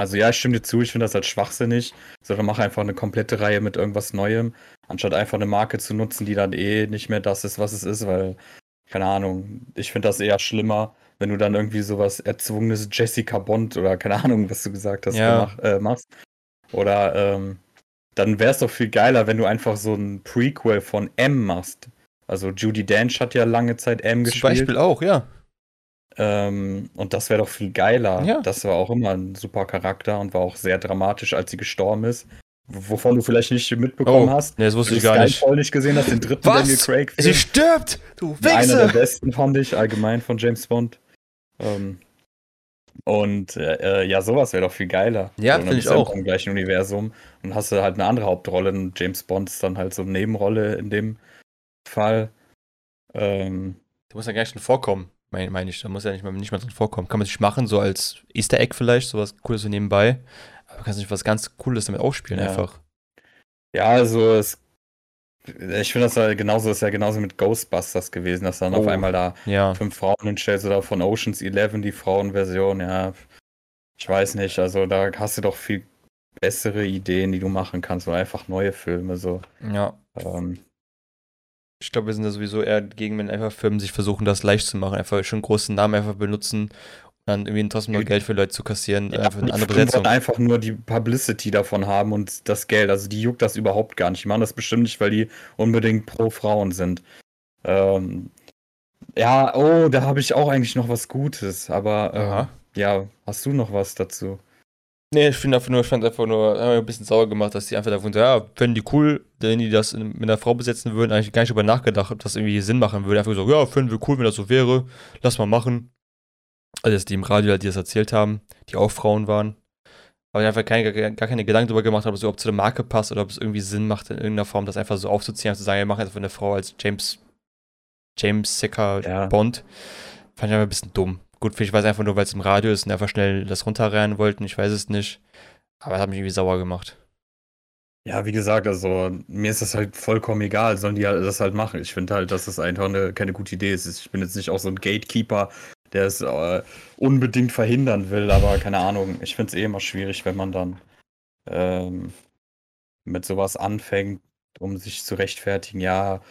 Also ja, ich stimme dir zu, ich finde das halt schwachsinnig, sondern mache einfach eine komplette Reihe mit irgendwas Neuem, anstatt einfach eine Marke zu nutzen, die dann eh nicht mehr das ist, was es ist, weil, keine Ahnung, ich finde das eher schlimmer, wenn du dann irgendwie sowas erzwungenes Jessica Bond oder keine Ahnung, was du gesagt hast, Ja. mach, äh, machst. Oder ähm, dann wäre es doch viel geiler, wenn du einfach so ein Prequel von M machst. Also Judy Dench hat ja lange Zeit M Zum gespielt. Beispiel auch, ja. Ähm, und das wäre doch viel geiler. Ja. Das war auch immer ein super Charakter und war auch sehr dramatisch, als sie gestorben ist. Wovon du vielleicht nicht mitbekommen Oh, hast. nee, das wusste ich gar nicht. Skyfall nicht gesehen hast, den dritten Was? Daniel Craig. Sie stirbt! Du Einer der Wichse! besten fand ich allgemein von James Bond. Ähm, und äh, äh, ja, sowas wäre doch viel geiler. Ja, So, finde ich du auch. Im gleichen Universum und hast du halt eine andere Hauptrolle. Und James Bond ist dann halt so eine Nebenrolle in dem Fall. Ähm, Der muss ja gar nicht drin vorkommen, meine mein ich. Da muss ja nicht mal, nicht mal drin vorkommen. Kann man sich machen, so als Easter Egg vielleicht, sowas Cooles so nebenbei. Aber du kannst nicht was ganz Cooles damit aufspielen, Ja. einfach. Ja, also es, ich finde das ja genauso, ist ja genauso mit Ghostbusters gewesen, dass dann auf Oh. einmal da Ja. fünf Frauen hinstellst oder von Oceans 11 die Frauenversion, ja, ich weiß nicht, also da hast du doch viel bessere Ideen, die du machen kannst oder einfach neue Filme, so. Ja. Ähm, Ich glaube, wir sind da sowieso eher gegen, wenn einfach Firmen sich versuchen, das leicht zu machen. Einfach schon großen Namen einfach benutzen und dann irgendwie trotzdem noch. Geld für Leute zu kassieren. ja, einfach eine die andere Besetzung. wollen einfach nur die Publicity davon haben und das Geld, also die juckt das überhaupt gar nicht. Die machen das bestimmt nicht, weil die unbedingt pro Frauen sind. Ähm, ja, oh, da habe ich auch eigentlich noch was Gutes, aber Aha. Ja, hast du noch was dazu? Nee, ich finde einfach nur, ich fand einfach nur ein bisschen sauer gemacht, dass die einfach davon so, ja, fänden die cool, wenn die das mit einer Frau besetzen würden, eigentlich gar nicht darüber nachgedacht, ob das irgendwie Sinn machen würde. Einfach so, ja, finden wir cool, wenn das so wäre, lass mal machen. Also, dass die im Radio, die das erzählt haben, die auch Frauen waren. Aber die einfach keine, gar keine Gedanken darüber gemacht haben, so, ob es zu der Marke passt oder ob es irgendwie Sinn macht, in irgendeiner Form das einfach so aufzuziehen, zu sagen, wir machen einfach eine Frau als James, James Sicker Ja. Bond. Fand ich einfach ein bisschen dumm. Gut, war es einfach nur, weil es im Radio ist und einfach schnell das runterrennen wollten, ich weiß es nicht. Aber das hat mich irgendwie sauer gemacht. Ja, wie gesagt, also mir ist das halt vollkommen egal, sollen die halt das halt machen. Ich finde halt, dass das einfach eine, keine gute Idee ist. Ich bin jetzt nicht auch so ein Gatekeeper, der es äh, unbedingt verhindern will, aber keine Ahnung. Ich finde es eh immer schwierig, wenn man dann ähm, mit sowas anfängt, um sich zu rechtfertigen. Ja,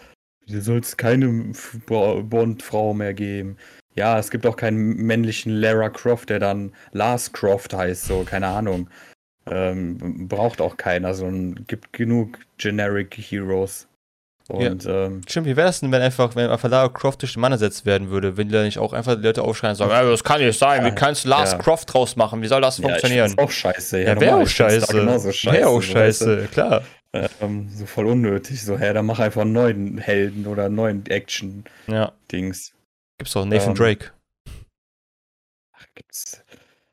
soll es keine Bond-Frau mehr geben. Ja, es gibt auch keinen männlichen Lara Croft, der dann Lars Croft heißt, so, keine Ahnung. Ähm, braucht auch keiner, sondern gibt genug Generic Heroes. Und ähm, Stimmt, wie wäre das denn, wenn einfach, wenn einfach Lara Croft durch den Mann ersetzt werden würde? Wenn die da nicht auch einfach die Leute aufschreien und sagen, ja, das kann nicht sein, wie Ja, kannst du Lars ja. Croft draus machen? Wie soll das ja, funktionieren? find's auch scheiße. Ja, wäre auch scheiße. Scheiße. Wäre auch so, scheiße, klar. Ähm, so voll unnötig. So, hä, dann mach einfach einen neuen Helden oder einen neuen Action-Dings. Gibt's doch Nathan Ähm, Drake. Gibt's.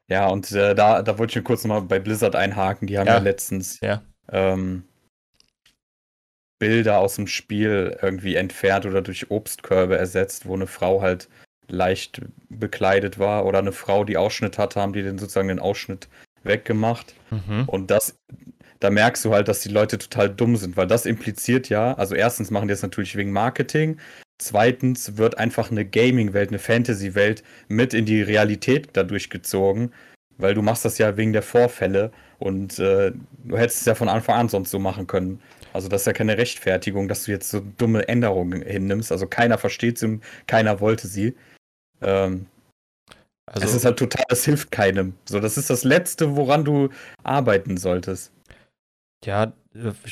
Ja, und äh, da, da wollte ich mir kurz nochmal bei Blizzard einhaken. Die haben ja, Ja. letztens Ja. ähm, Bilder aus dem Spiel irgendwie entfernt oder durch Obstkörbe ersetzt, wo eine Frau halt leicht bekleidet war oder eine Frau, die Ausschnitt hatte, haben die den sozusagen den Ausschnitt weggemacht. Mhm. Und das, da merkst du halt, dass die Leute total dumm sind, weil das impliziert ja, also erstens machen die das natürlich wegen Marketing, zweitens wird einfach eine Gaming-Welt, eine Fantasy-Welt mit in die Realität dadurch gezogen, weil du machst das ja wegen der Vorfälle und äh, du hättest es ja von Anfang an sonst so machen können. Also das ist ja keine Rechtfertigung, dass du jetzt so dumme Änderungen hinnimmst. Also keiner versteht sie und keiner wollte sie. Ähm, Also, es ist halt total, es hilft keinem. So, das ist das Letzte, woran du arbeiten solltest. ja,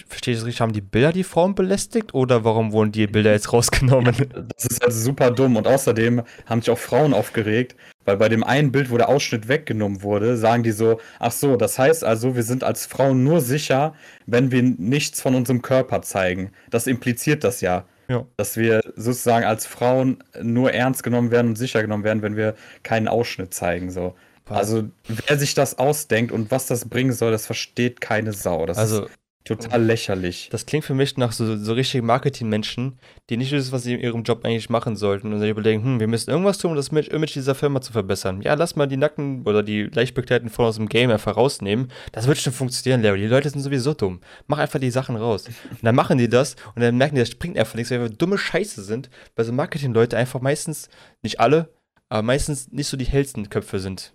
verstehe ich das richtig, haben die Bilder die Frauen belästigt oder warum wurden die Bilder jetzt rausgenommen? Das ist also super dumm und außerdem haben sich auch Frauen aufgeregt, weil bei dem einen Bild, wo der Ausschnitt weggenommen wurde, sagen die so, ach so, das heißt also, wir sind als Frauen nur sicher, wenn wir nichts von unserem Körper zeigen. Das impliziert das ja. Ja. Dass wir sozusagen als Frauen nur ernst genommen werden und sicher genommen werden, wenn wir keinen Ausschnitt zeigen. So. Also, wer sich das ausdenkt und was das bringen soll, das versteht keine Sau. Das also, ist total lächerlich. Das klingt für mich nach so, so richtigen Marketingmenschen, die nicht wissen, was sie in ihrem Job eigentlich machen sollten und sich überlegen, hm, wir müssen irgendwas tun, um das Image dieser Firma zu verbessern. Ja, lass mal die Nacken oder die leicht bekleideten Frauen aus dem Game einfach rausnehmen. Das wird schon funktionieren, Larry. Die Leute sind sowieso dumm. Mach einfach die Sachen raus. Und dann machen die das und dann merken die, das springt einfach nichts, weil wir dumme Scheiße sind, weil so Marketing-Leute einfach meistens, nicht alle, aber meistens nicht so die hellsten Köpfe sind.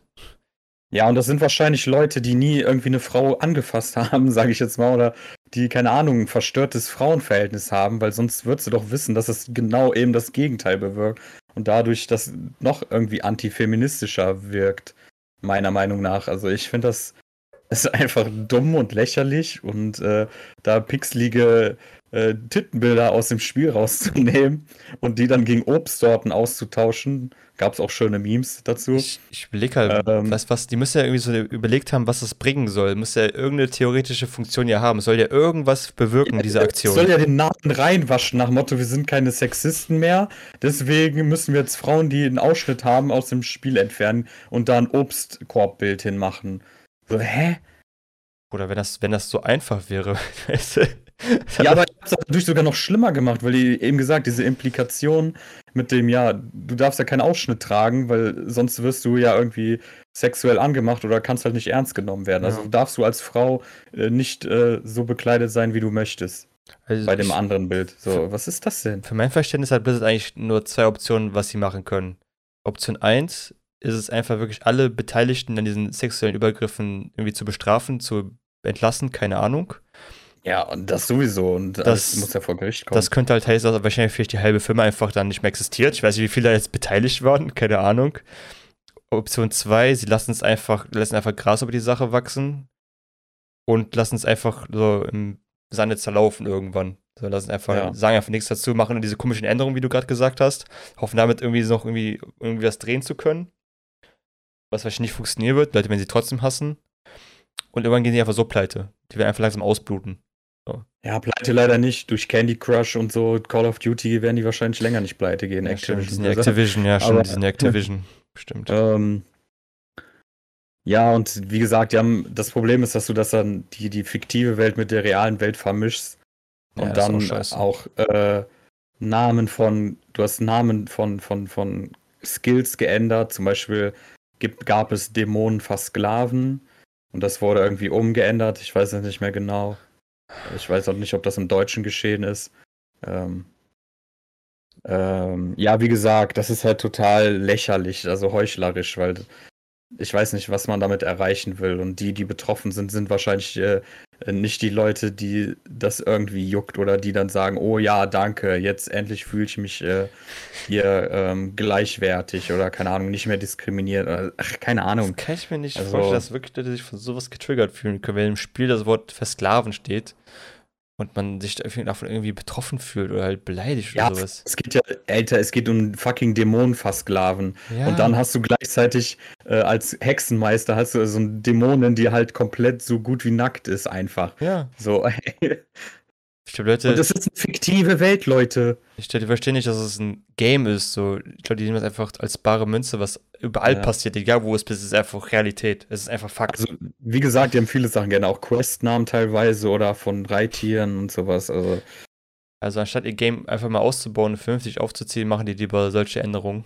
Ja, und das sind wahrscheinlich Leute, die nie irgendwie eine Frau angefasst haben, sage ich jetzt mal, oder die, keine Ahnung, ein verstörtes Frauenverhältnis haben, weil sonst würdest du doch wissen, dass es genau eben das Gegenteil bewirkt und dadurch das noch irgendwie antifeministischer wirkt, meiner Meinung nach. Also ich finde das ist einfach dumm und lächerlich und äh, da pixelige äh, Tittenbilder aus dem Spiel rauszunehmen und die dann gegen Obstsorten auszutauschen. Gab es auch schöne Memes dazu. Ich, ich überlege halt, ähm, was, was, die müssen ja irgendwie so überlegt haben, was das bringen soll. Muss ja irgendeine theoretische Funktion ja haben. Soll ja irgendwas bewirken, ja, diese Aktion. Soll ja den Namen reinwaschen, nach Motto, wir sind keine Sexisten mehr. Deswegen müssen wir jetzt Frauen, die einen Ausschnitt haben, aus dem Spiel entfernen und da ein Obstkorbbild hinmachen. So, hä? Oder wenn das, wenn das so einfach wäre, weißt du? Ja, aber ich hab's natürlich sogar noch schlimmer gemacht, weil die eben gesagt, diese Implikation mit dem, ja, du darfst ja keinen Ausschnitt tragen, weil sonst wirst du ja irgendwie sexuell angemacht oder kannst halt nicht ernst genommen werden. Also ja. Also darfst du als Frau äh, nicht äh, so bekleidet sein, wie du möchtest. Also bei dem ich, anderen Bild. So, für, was ist das denn? Für mein Verständnis hat Blizzard eigentlich nur zwei Optionen, was sie machen können. Option 1 ist es einfach wirklich alle Beteiligten an diesen sexuellen Übergriffen irgendwie zu bestrafen, zu entlassen, keine Ahnung. Ja, und das sowieso. Und das muss ja vor Gericht kommen. Das könnte halt heißen, dass wahrscheinlich vielleicht die halbe Firma einfach dann nicht mehr existiert. Ich weiß nicht, wie viele da jetzt beteiligt waren, keine Ahnung. Option 2, sie lassen es einfach, lassen einfach Gras über die Sache wachsen und lassen es einfach so im Sande zerlaufen irgendwann. So, lassen einfach, ja. sagen einfach nichts dazu, machen diese komischen Änderungen, wie du gerade gesagt hast, hoffen damit irgendwie noch irgendwie, irgendwie was drehen zu können. Was wahrscheinlich nicht funktionieren wird, Leute werden sie trotzdem hassen. Und irgendwann gehen sie einfach so pleite. Die werden einfach langsam ausbluten. So. Ja, pleite leider nicht. Durch Candy Crush und so Call of Duty werden die wahrscheinlich länger nicht pleite gehen. Ja, Activision. Stimmt, die Activision, ja, stimmt, die sind Activision. Bestimmt. Ähm, ja, und wie gesagt, die haben, das Problem ist, dass du das dann die, die fiktive Welt mit der realen Welt vermischst. Und ja, dann auch, auch äh, Namen von, du hast Namen von, von, von Skills geändert. Zum Beispiel gibt, gab es Dämonen Versklaven. Und das wurde irgendwie umgeändert. Ich weiß es nicht mehr genau. Ich weiß auch nicht, ob das im Deutschen geschehen ist. Ähm, ähm, ja, wie gesagt, das ist halt total lächerlich, also heuchlerisch, weil ich weiß nicht, was man damit erreichen will. Und die, die betroffen sind, sind wahrscheinlich äh, nicht die Leute, die das irgendwie juckt oder die dann sagen, oh ja, danke, jetzt endlich fühle ich mich äh, hier ähm, gleichwertig oder keine Ahnung, nicht mehr diskriminiert. Oder, ach, keine Ahnung. Das kann ich mir nicht also, vorstellen, dass wirklich Leute sich von sowas getriggert fühlen können, wenn im Spiel das Wort versklaven steht und man sich davon irgendwie betroffen fühlt oder halt beleidigt ja, oder sowas. Es geht ja, älter, es geht um fucking Dämonenversklaven. Ja. Und dann hast du gleichzeitig äh, als Hexenmeister hast du so eine Dämonin, die halt komplett so gut wie nackt ist, einfach. Ja. So, Ich glaube, Leute. Und das ist eine fiktive Welt, Leute. Ich verstehen nicht, dass es ein Game ist. So. Ich glaube, die nehmen das einfach als bare Münze, was überall ja. passiert, egal wo es ist, ist einfach Realität. Es ist einfach Fakt. Also, wie gesagt, die haben viele Sachen gerne, auch Quest-Namen teilweise oder von Reittieren und sowas. Also. also anstatt ihr Game einfach mal auszubauen und vernünftig aufzuziehen, machen die lieber solche Änderungen.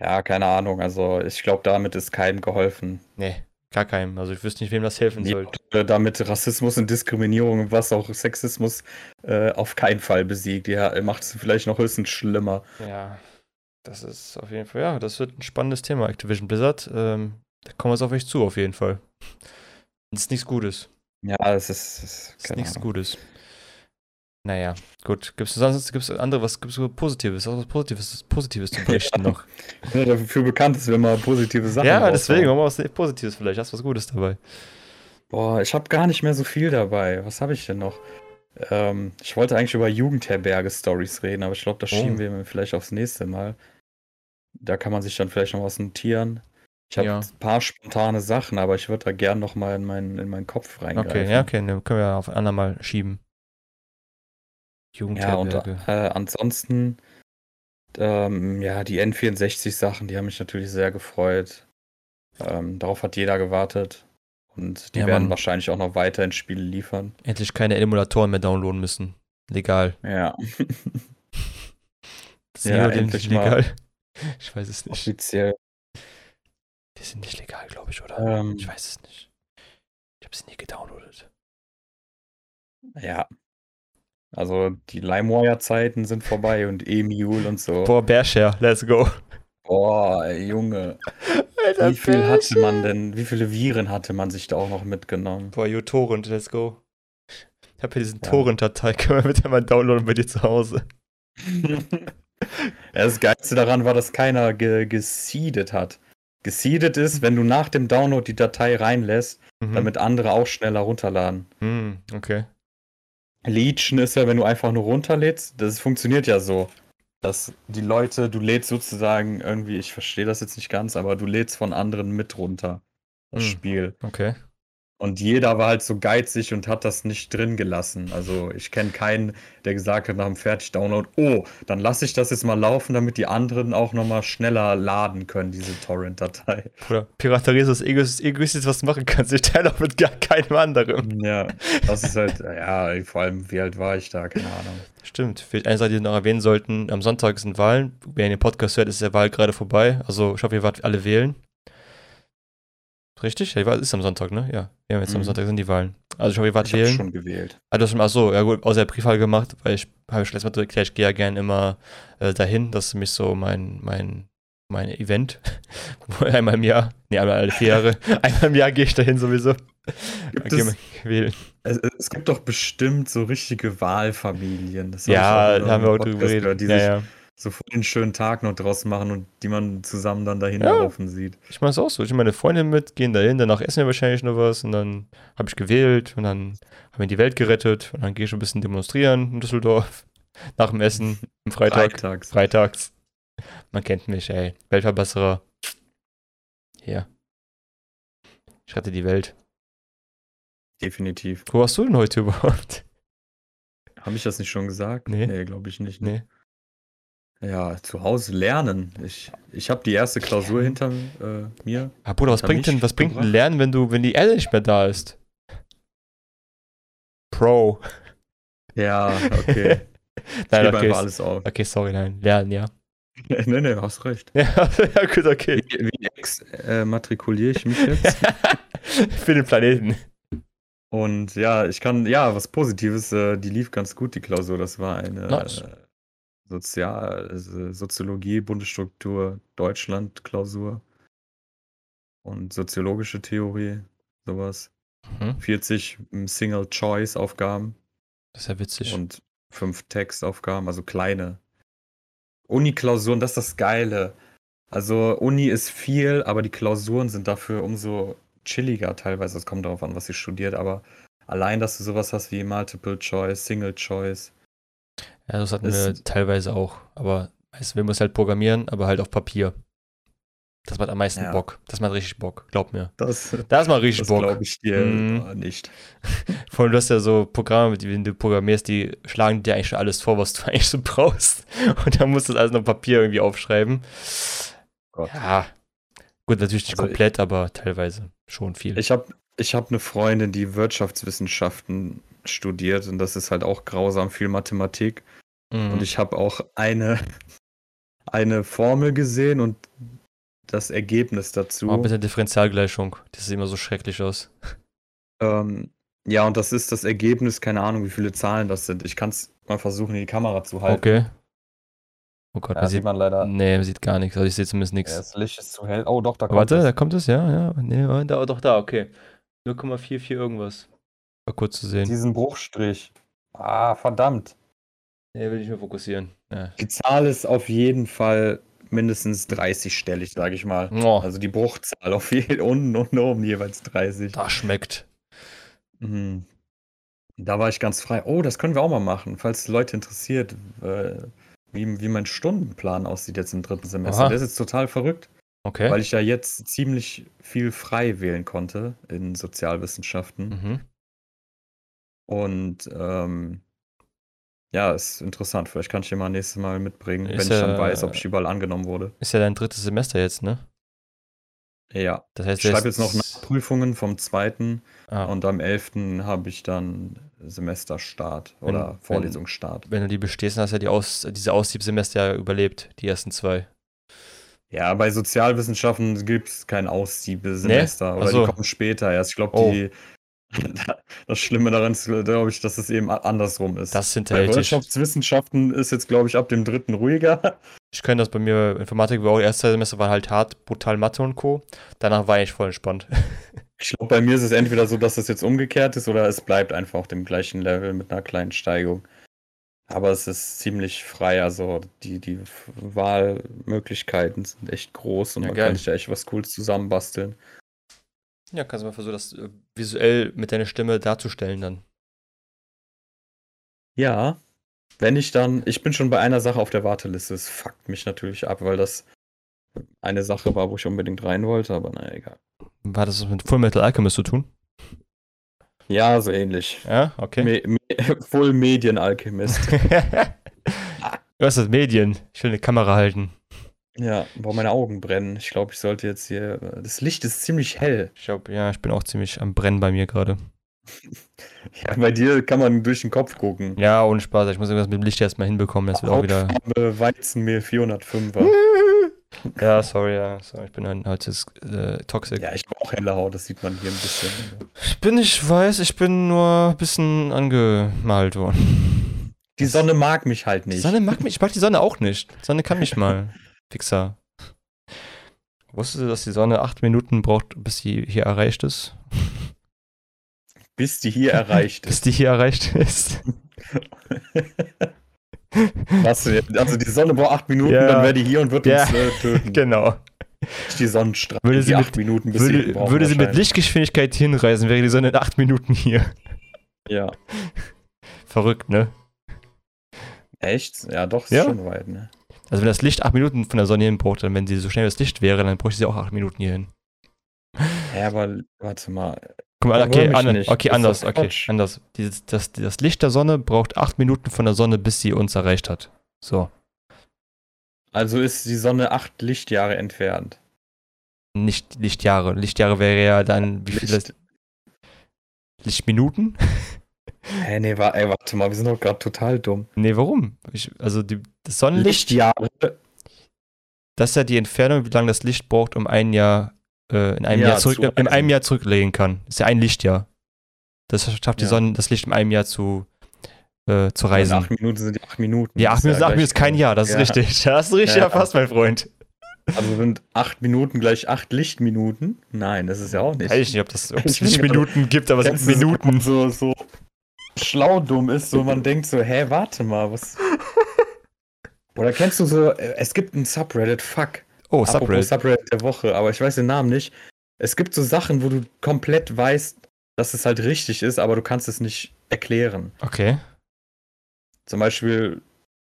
Ja, keine Ahnung. Also ich glaube, damit ist keinem geholfen. Nee. Gar keinem. Also ich wüsste nicht, wem das helfen soll. Äh, damit Rassismus und Diskriminierung, was auch Sexismus, äh, auf keinen Fall besiegt. Ja, macht es vielleicht noch höchstens schlimmer. Ja, das ist auf jeden Fall, ja, das wird ein spannendes Thema, Activision Blizzard. Ähm, da kommen wir es auf euch zu, auf jeden Fall. Das ist nichts Gutes. Ja, es ist, es ist nichts Gutes. Naja, gut. Gibt es sonst gibt's andere, was gibt es Positives? Auch was Positives, Positives zu berichten noch? Ja, dafür bekannt ist, wenn man positive Sachen Ja, deswegen, machen wir was Positives vielleicht. Hast du was Gutes dabei? Boah, ich habe gar nicht mehr so viel dabei. Was habe ich denn noch? Ähm, ich wollte eigentlich über Jugendherberge-Stories reden, aber ich glaube, das schieben Oh. wir vielleicht aufs nächste Mal. Da kann man sich dann vielleicht noch was notieren. Ich habe Ja. ein paar spontane Sachen, aber ich würde da gern noch mal in meinen, in meinen Kopf reingreifen. Okay, ja, okay, dann können wir auf ein andermal schieben. Ja, und Jugendherberge. äh, ansonsten, ähm, ja, die N64-Sachen, die haben mich natürlich sehr gefreut. Ähm, darauf hat jeder gewartet. Und die Ja, werden Mann. wahrscheinlich auch noch weiterhin Spiele liefern. Endlich keine Emulatoren mehr downloaden müssen. Legal. Ja, Das Ja, ist endlich nicht mal. Ich weiß es nicht. offiziell. Die sind nicht legal, glaube ich, oder? Ähm, Ich weiß es nicht. Ich habe sie nie gedownloadet. ja. Also die LimeWire-Zeiten sind vorbei und Emule und so. Boah, Bearshare, let's go. Boah, Junge. Alter, Wie viel hatte man denn, wie viele Viren hatte man sich da auch noch mitgenommen? Boah, uTorrent, let's go. Ich habe hier diesen Ja. Torrent-Datei, können wir mit der mal downloaden bei dir zu Hause. Das Geilste daran war, dass keiner ge geseedet hat. Geseedet ist, wenn du nach dem Download die Datei reinlässt, Mhm. damit andere auch schneller runterladen. Hm, okay. Leechen ist ja, wenn du einfach nur runterlädst. Das funktioniert ja so, dass die Leute, du lädst sozusagen irgendwie, ich verstehe das jetzt nicht ganz, aber du lädst von anderen mit runter. Das Hm. Spiel. Okay. Und jeder war halt so geizig und hat das nicht drin gelassen. Also ich kenne keinen, der gesagt hat nach dem Fertig-Download, oh, dann lasse ich das jetzt mal laufen, damit die anderen auch nochmal schneller laden können, diese Torrent-Datei. Bruder, Piraterie ist das Egoist- Egoistischste, was du machen kannst. Ich teile auch mit gar keinem anderen. Ja, das ist halt, ja, vor allem, wie alt war ich da? Keine Ahnung. Stimmt. Vielleicht eine Sache, die wir noch erwähnen sollten: Am Sonntag sind Wahlen. Wer den Podcast hört, ist der Wahl gerade vorbei. Also, ich hoffe, ihr wart alle wählen. Richtig? Ja, ist am Sonntag, ne? Ja. Ja, jetzt am Mhm. Sonntag sind die Wahlen. Also, ich ihr wart Ich habe wählen. schon gewählt. Du hast schon, ach so, ja gut, außer der Briefwahl gemacht, weil ich habe schon letztes Mal erklärt, ich gehe ja gerne immer äh, dahin. Das ist nämlich so mein, mein, mein Event. einmal im Jahr, nee, einmal alle vier Jahre. einmal im Jahr gehe ich dahin sowieso. Gehen es- wählen. Es, es gibt doch bestimmt so richtige Wahlfamilien. Das Ja, da haben wir auch drüber geredet. gehört, Die ja, sich ja. So einen schönen Tag noch draus machen und die man zusammen dann dahin Ja. laufen sieht. Ich mache es auch so. Ich meine Freundin mit, gehen dahin, danach essen wir wahrscheinlich noch was und dann habe ich gewählt und dann haben wir die Welt gerettet und dann gehe ich ein bisschen demonstrieren in Düsseldorf. Nach dem Essen, am Freitag. Freitags. Freitags. Man kennt mich, ey. Weltverbesserer. Hier. Ich rette die Welt. Definitiv. Wo warst du denn heute überhaupt? Habe ich das nicht schon gesagt? Nee. glaube ich nicht. Nee. Ja, zu Hause lernen. Ich, ich habe die erste Klausur hinter äh, mir. Ah, Bruder, was bringt ich denn, was bringt denn. Lernen, wenn du, wenn die Erde nicht mehr da ist? Pro. Ja, okay. Ich nein, gebe okay. einfach alles auf. Okay, sorry, nein. Lernen, ja. nee, nee, hast recht. Ja, ja gut, okay. Wie, wie exmatrikuliere ich mich jetzt? Für den Planeten. Und ja, ich kann, ja, was Positives, äh, die lief ganz gut, die Klausur. Das war eine Nice. äh, Sozial, also Soziologie, Bundesstruktur, Deutschland Klausur. Und soziologische Theorie, sowas. Mhm. 40 Single-Choice-Aufgaben Das ist ja witzig. und fünf Textaufgaben, also kleine. Uni-Klausuren, das ist das Geile. Also Uni ist viel, aber die Klausuren sind dafür umso chilliger teilweise. Es kommt darauf an, was ihr studiert, aber allein, dass du sowas hast wie Multiple Choice, Single Choice. Ja, das hatten ist- wir teilweise auch. Aber du, wir müssen halt programmieren, aber halt auf Papier. Das macht am meisten Ja. Bock. Das macht richtig Bock, glaub mir. Das, Das macht richtig das Bock. glaube ich dir Mhm. äh, nicht. Vor allem, du hast ja so Programme, die, wenn du programmierst, die schlagen dir eigentlich schon alles vor, was du eigentlich so brauchst. Und dann musst du das alles noch auf Papier irgendwie aufschreiben. Gott. Ja. Gut, natürlich nicht Also komplett, aber teilweise schon viel. Ich habe ich hab eine Freundin, die Wirtschaftswissenschaften studiert und das ist halt auch grausam viel Mathematik. Mhm. Und ich habe auch eine, eine Formel gesehen und das Ergebnis dazu. Oh, bitte Differentialgleichung. Das sieht immer so schrecklich aus. Ähm, ja, und das ist das Ergebnis, keine Ahnung, wie viele Zahlen das sind. Ich kann es mal versuchen, in die Kamera zu halten. Okay. Oh Gott, Ja, man sieht sieht, man leider. nee, man sieht gar nichts. Also ich sehe zumindest Ja, nichts. das Licht ist zu hell. Oh, doch, da kommt Warte, es. da kommt es, ja, ja. Nee, da, doch da, okay. 0,44 irgendwas. War kurz zu sehen. Diesen Bruchstrich. Ah, verdammt. Nee, will ich mehr fokussieren. Ja. Die Zahl ist auf jeden Fall mindestens 30-stellig, sage ich mal. Oh, Also die Bruchzahl auf jeden unten und oben jeweils 30. das schmeckt. Mhm. Da war ich ganz frei. Oh, das können wir auch mal machen, falls Leute interessiert, äh, wie, wie mein Stundenplan aussieht jetzt im dritten Semester. Aha. Der ist jetzt total verrückt, Okay. weil ich ja jetzt ziemlich viel frei wählen konnte in Sozialwissenschaften. mhm. Und ähm, ja, ist interessant. Vielleicht kann ich dir mal nächstes Mal mitbringen, Ist wenn ich dann ja- weiß, ob ich überall angenommen wurde. Ist ja dein drittes Semester jetzt, ne? Ja. Das heißt, Ich schreibe jetzt noch Nachprüfungen vom zweiten Ah, und am 11. habe ich dann Semesterstart Wenn- oder wenn- Vorlesungsstart. wenn du die bestehst, dann hast du ja die Aus, diese Aussiebsemester ja überlebt, die ersten zwei. Ja, bei Sozialwissenschaften gibt es kein Aussiebsemester Nee? oder so. die kommen später erst. Ich glaube, Oh. die das Schlimme daran ist, glaube ich, dass es eben andersrum ist. Das ist bei. Wirtschaftswissenschaften ist jetzt, glaube ich, ab dem dritten ruhiger. Ich kenne das bei mir, Informatik war auch erste Semester war halt hart, brutal Mathe und Co. Danach war ich voll entspannt. Ich glaube, bei mir ist es entweder so, dass es jetzt umgekehrt ist oder es bleibt einfach auf dem gleichen Level mit einer kleinen Steigung. Aber es ist ziemlich frei, also die, die Wahlmöglichkeiten sind echt groß und Ja, man geil. kann sich da echt was Cooles zusammenbasteln. Ja, kannst du mal versuchen, das äh, visuell mit deiner Stimme darzustellen dann. Ja, wenn ich dann, ich bin schon bei einer Sache auf der Warteliste, es fuckt mich natürlich ab, weil das eine Sache war, wo ich unbedingt rein wollte, aber naja, egal. War das was mit Full Metal Alchemist zu tun? Ja, so ähnlich. Ja, okay. Me Me Full Medienalchemist. Du hast das Medien. Ich will eine Kamera halten. Ja, boah, meine Augen brennen. Ich glaube, ich sollte jetzt hier. Das Licht ist ziemlich hell. Ich glaube, ja, ich bin auch ziemlich am Brennen bei mir gerade. Ja, bei dir kann man durch den Kopf gucken. Ja, ohne Spaß. Ich muss irgendwas mit dem Licht erstmal hinbekommen. Das wird auch wieder. Weizenmehl 405er. Ja, sorry, ja. Sorry, ich bin ein altes äh, Toxic. Ja, ich habe auch helle Haut, das sieht man hier ein bisschen. Ich bin nicht weiß, ich bin nur ein bisschen angemalt worden. Die Sonne mag mich halt Die nicht. Sonne mag mich, ich mag die Sonne auch nicht. Die Sonne kann mich mal. Fixer. Wusstest du, dass die Sonne acht Minuten braucht, bis sie hier erreicht ist? Bis die hier erreicht Bis ist. die hier erreicht ist. Was, also die Sonne braucht acht Minuten, Ja. dann wäre die hier und wird Ja. uns äh, töten. genau. Die Sonnenstrahlen. Würde die sie acht mit- Minuten bis Würde, brauchen würde sie mit. Lichtgeschwindigkeit hinreisen, wäre die Sonne in acht Minuten hier. Ja. Verrückt, ne? Echt? Ja, doch, ist Ja. schon weit, ne? Also wenn das Licht acht Minuten von der Sonne hin braucht, dann wenn sie so schnell das Licht wäre, dann bräuchte sie auch acht Minuten hierhin. Ja, aber warte mal. Guck mal, okay, an, okay anders, okay, Quatsch. anders. Dieses, das, das Licht der Sonne braucht acht Minuten von der Sonne, bis sie uns erreicht hat. So. Also ist die Sonne acht Lichtjahre entfernt. Nicht Lichtjahre. Lichtjahre wäre ja dann, wie viele Licht- Lichtminuten? Hä, nee, wa ey, warte mal, wir sind doch gerade total dumm. Nee, warum? Ich, also die, das Sonnenlicht, Lichtjahre. das ist ja die Entfernung, wie lange das Licht braucht, um ein Jahr, äh, in einem Ja, Jahr zurück, zu in einem. Jahr zurücklegen kann. Das ist ja ein Lichtjahr. Das schafft die Ja. Sonne, das Licht in einem Jahr zu, äh, zu reisen. Acht Minuten sind die acht Minuten. Ja, acht Minuten, acht gleich- Minuten ist kein Jahr, das ist Ja. richtig. Das ist richtig Ja. erfasst, mein Freund. Also sind acht Minuten gleich acht Lichtminuten? Nein, das ist ja auch nicht. Weiß ich nicht, ob das ob es Lichtminuten gibt, aber es sind Minuten. So, so schlau dumm ist, so man denkt so, hä, warte mal, was. Oder kennst du so, äh, es gibt ein Subreddit, fuck. Oh, Apropos Subreddit. Subreddit der Woche, aber ich weiß den Namen nicht. Es gibt so Sachen, wo du komplett weißt, dass es halt richtig ist, aber du kannst es nicht erklären. Okay. Zum Beispiel,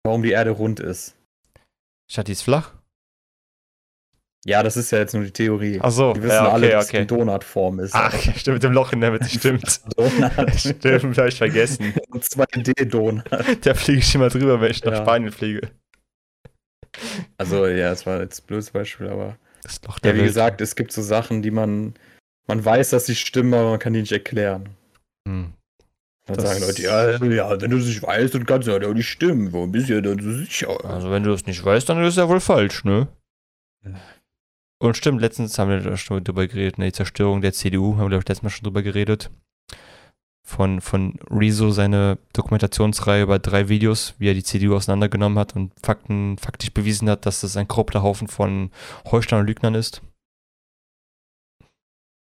warum die Erde rund ist. Statt die ist flach? Ja, das ist ja jetzt nur die Theorie. Ach so, Die wissen ja, alle, okay, dass es okay. eine Donutform ist. Ach, stimmt, mit dem Loch in der Mitte, stimmt. Donut. stimmt, hab ich vergessen. 2D-Donut. Da fliege ich immer drüber, wenn ich nach Ja. Spanien fliege. Also, ja, es war jetzt ein blödes Beispiel, aber. Das Loch der Ja, wie Welt. gesagt, es gibt so Sachen, die man. Man weiß, dass sie stimmen, aber man kann die nicht erklären. Hm. Dann Das- sagen Leute, ja, ja, wenn du es nicht weißt, dann kannst du ja nicht stimmen. Warum bist du ja dann so sicher? Also, wenn du das nicht weißt, dann ist es ja wohl falsch, ne? Und stimmt, letztens haben wir da schon drüber geredet, ne? Die Zerstörung der CDU, haben wir, glaube ich, letztes Mal schon drüber geredet. Von, von Rezo seine Dokumentationsreihe über drei Videos, wie er die CDU auseinandergenommen hat und Fakten, faktisch bewiesen hat, dass das ein korrupter Haufen von Heuchlern und Lügnern ist.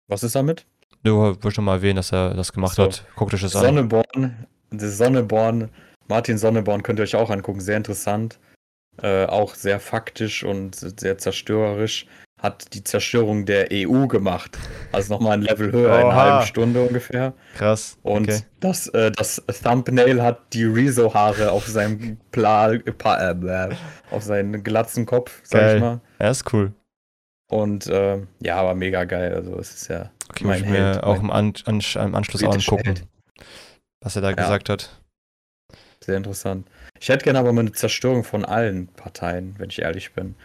Was ist damit? Du wolltest schon mal erwähnen, dass er das gemacht So. hat. Guckt euch das an. Sonneborn, das Sonneborn, Martin Sonneborn könnt ihr euch auch angucken, sehr interessant. Äh, auch sehr faktisch und sehr zerstörerisch. Hat die Zerstörung der EU gemacht. Also nochmal ein Level höher, in einer Oha. halben Stunde ungefähr. Krass. Und okay. das, äh, das Thumbnail hat die Rezo-Haare auf seinem Pla pa äh, auf seinen glatzen Kopf, sag Geil. ich mal. Ja, ist cool. Und äh, ja, aber mega geil. Also es ist ja Okay, muss mein ich mir Held. auch mein im, An An im Anschluss auch angucken, Held. was er da gesagt hat. Sehr interessant. Ich hätte gerne aber mal eine Zerstörung von allen Parteien, wenn ich ehrlich bin.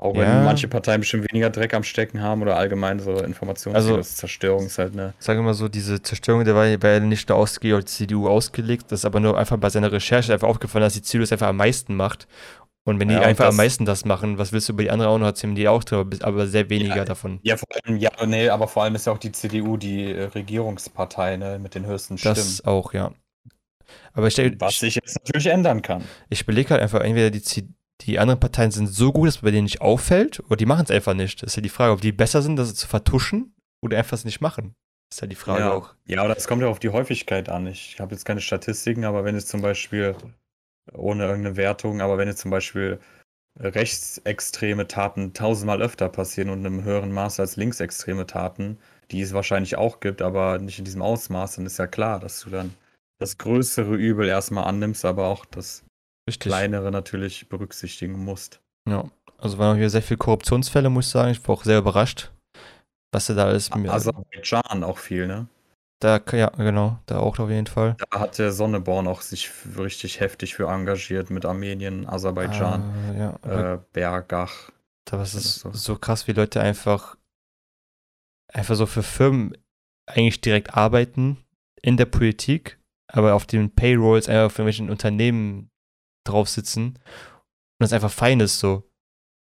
Auch wenn Ja. manche Parteien bestimmt weniger Dreck am Stecken haben oder allgemein so Informations Also- Zerstörung ist halt eine. Sagen wir mal so, diese Zerstörung, der war ja nicht nur ausge als CDU ausgelegt, das ist aber nur einfach bei seiner Recherche einfach aufgefallen, dass die CDU es einfach am meisten macht. Und wenn die Ja, einfach am das- meisten das machen, was willst du über die anderen auch noch erzählen, die auch drüber, bist, aber sehr weniger Ja, davon. Ja, vor allem, ja, nee, aber vor allem ist ja auch die CDU die äh, Regierungspartei, ne, mit den höchsten Das Stimmen. auch, ja. Aber ich, Was sich jetzt natürlich ändern kann. ich überlege halt einfach, entweder die, C- die anderen Parteien sind so gut, dass es bei denen nicht auffällt, oder die machen es einfach nicht. Das ist ja die Frage, ob die besser sind, das zu vertuschen oder einfach es nicht machen. Das ist ja die Frage ja. auch. Ja, oder es kommt ja auf die Häufigkeit an. Ich habe jetzt keine Statistiken, aber wenn jetzt zum Beispiel, ohne irgendeine Wertung, aber wenn jetzt zum Beispiel rechtsextreme Taten tausendmal öfter passieren und in einem höheren Maß als linksextreme Taten, die es wahrscheinlich auch gibt, aber nicht in diesem Ausmaß, dann ist ja klar, dass du dann das größere Übel erstmal annimmst, aber auch das Richtig. kleinere natürlich berücksichtigen musst. Ja. Also waren auch hier sehr viele Korruptionsfälle, muss ich sagen. Ich war auch sehr überrascht, was da alles. Aserbaidschan auch viel, ne? Da, ja, genau, da auch auf jeden Fall. Da hat der Sonneborn auch sich richtig heftig für engagiert mit Armenien, Aserbaidschan, Ah, ja, äh, Bergach. da was ist ist so. so krass, wie Leute einfach einfach so für Firmen eigentlich direkt arbeiten in der Politik, aber auf den Payrolls einfach für irgendwelchen Unternehmen drauf sitzen und das einfach fein ist so.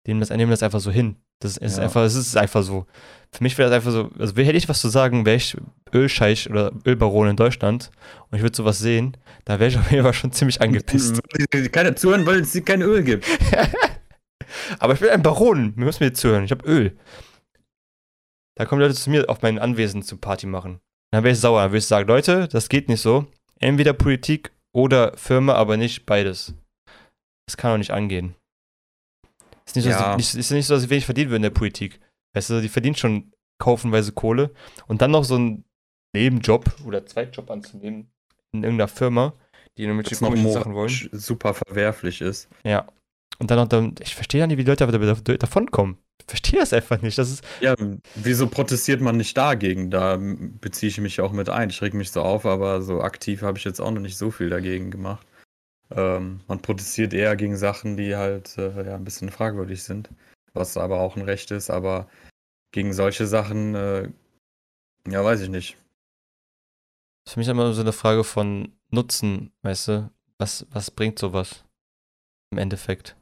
Die nehmen das, nehmen das einfach so hin. Das ist Ja. einfach, es ist einfach so. Für mich wäre das einfach so, also hätte ich was zu sagen, wäre ich Ölscheich oder Ölbaron in Deutschland und ich würde sowas sehen, da wäre ich auf jeden Fall schon ziemlich angepisst. Keiner zuhören, weil es kein Öl gibt. Aber ich bin ein Baron, wir müssen mir zuhören, ich habe Öl. Da kommen Leute zu mir auf mein Anwesen zum Party machen. Dann wäre ich sauer, dann würde ich sagen, Leute, das geht nicht so. Entweder Politik oder Firma, aber nicht beides. Das kann doch nicht angehen. Ist nicht, so, Ja. nicht, ist nicht so, dass sie wenig verdienen würden in der Politik. Weißt du, die verdienen schon kaufenweise Kohle und dann noch so einen Nebenjob oder Zweitjob anzunehmen in irgendeiner Firma, die noch komischen Sachen wollen. super verwerflich ist. Ja. Und dann noch, dann, ich verstehe ja nicht, wie die Leute davonkommen. Ich verstehe das einfach nicht. Das ist, Ja, wieso protestiert man nicht dagegen? Da beziehe ich mich auch mit ein. Ich reg mich so auf, aber so aktiv habe ich jetzt auch noch nicht so viel dagegen gemacht. Ähm, man protestiert eher gegen Sachen, die halt äh, ja, ein bisschen fragwürdig sind, was aber auch ein Recht ist, aber gegen solche Sachen, äh, ja, weiß ich nicht. für mich immer so eine Frage von Nutzen, weißt du? Was, was bringt sowas im Endeffekt?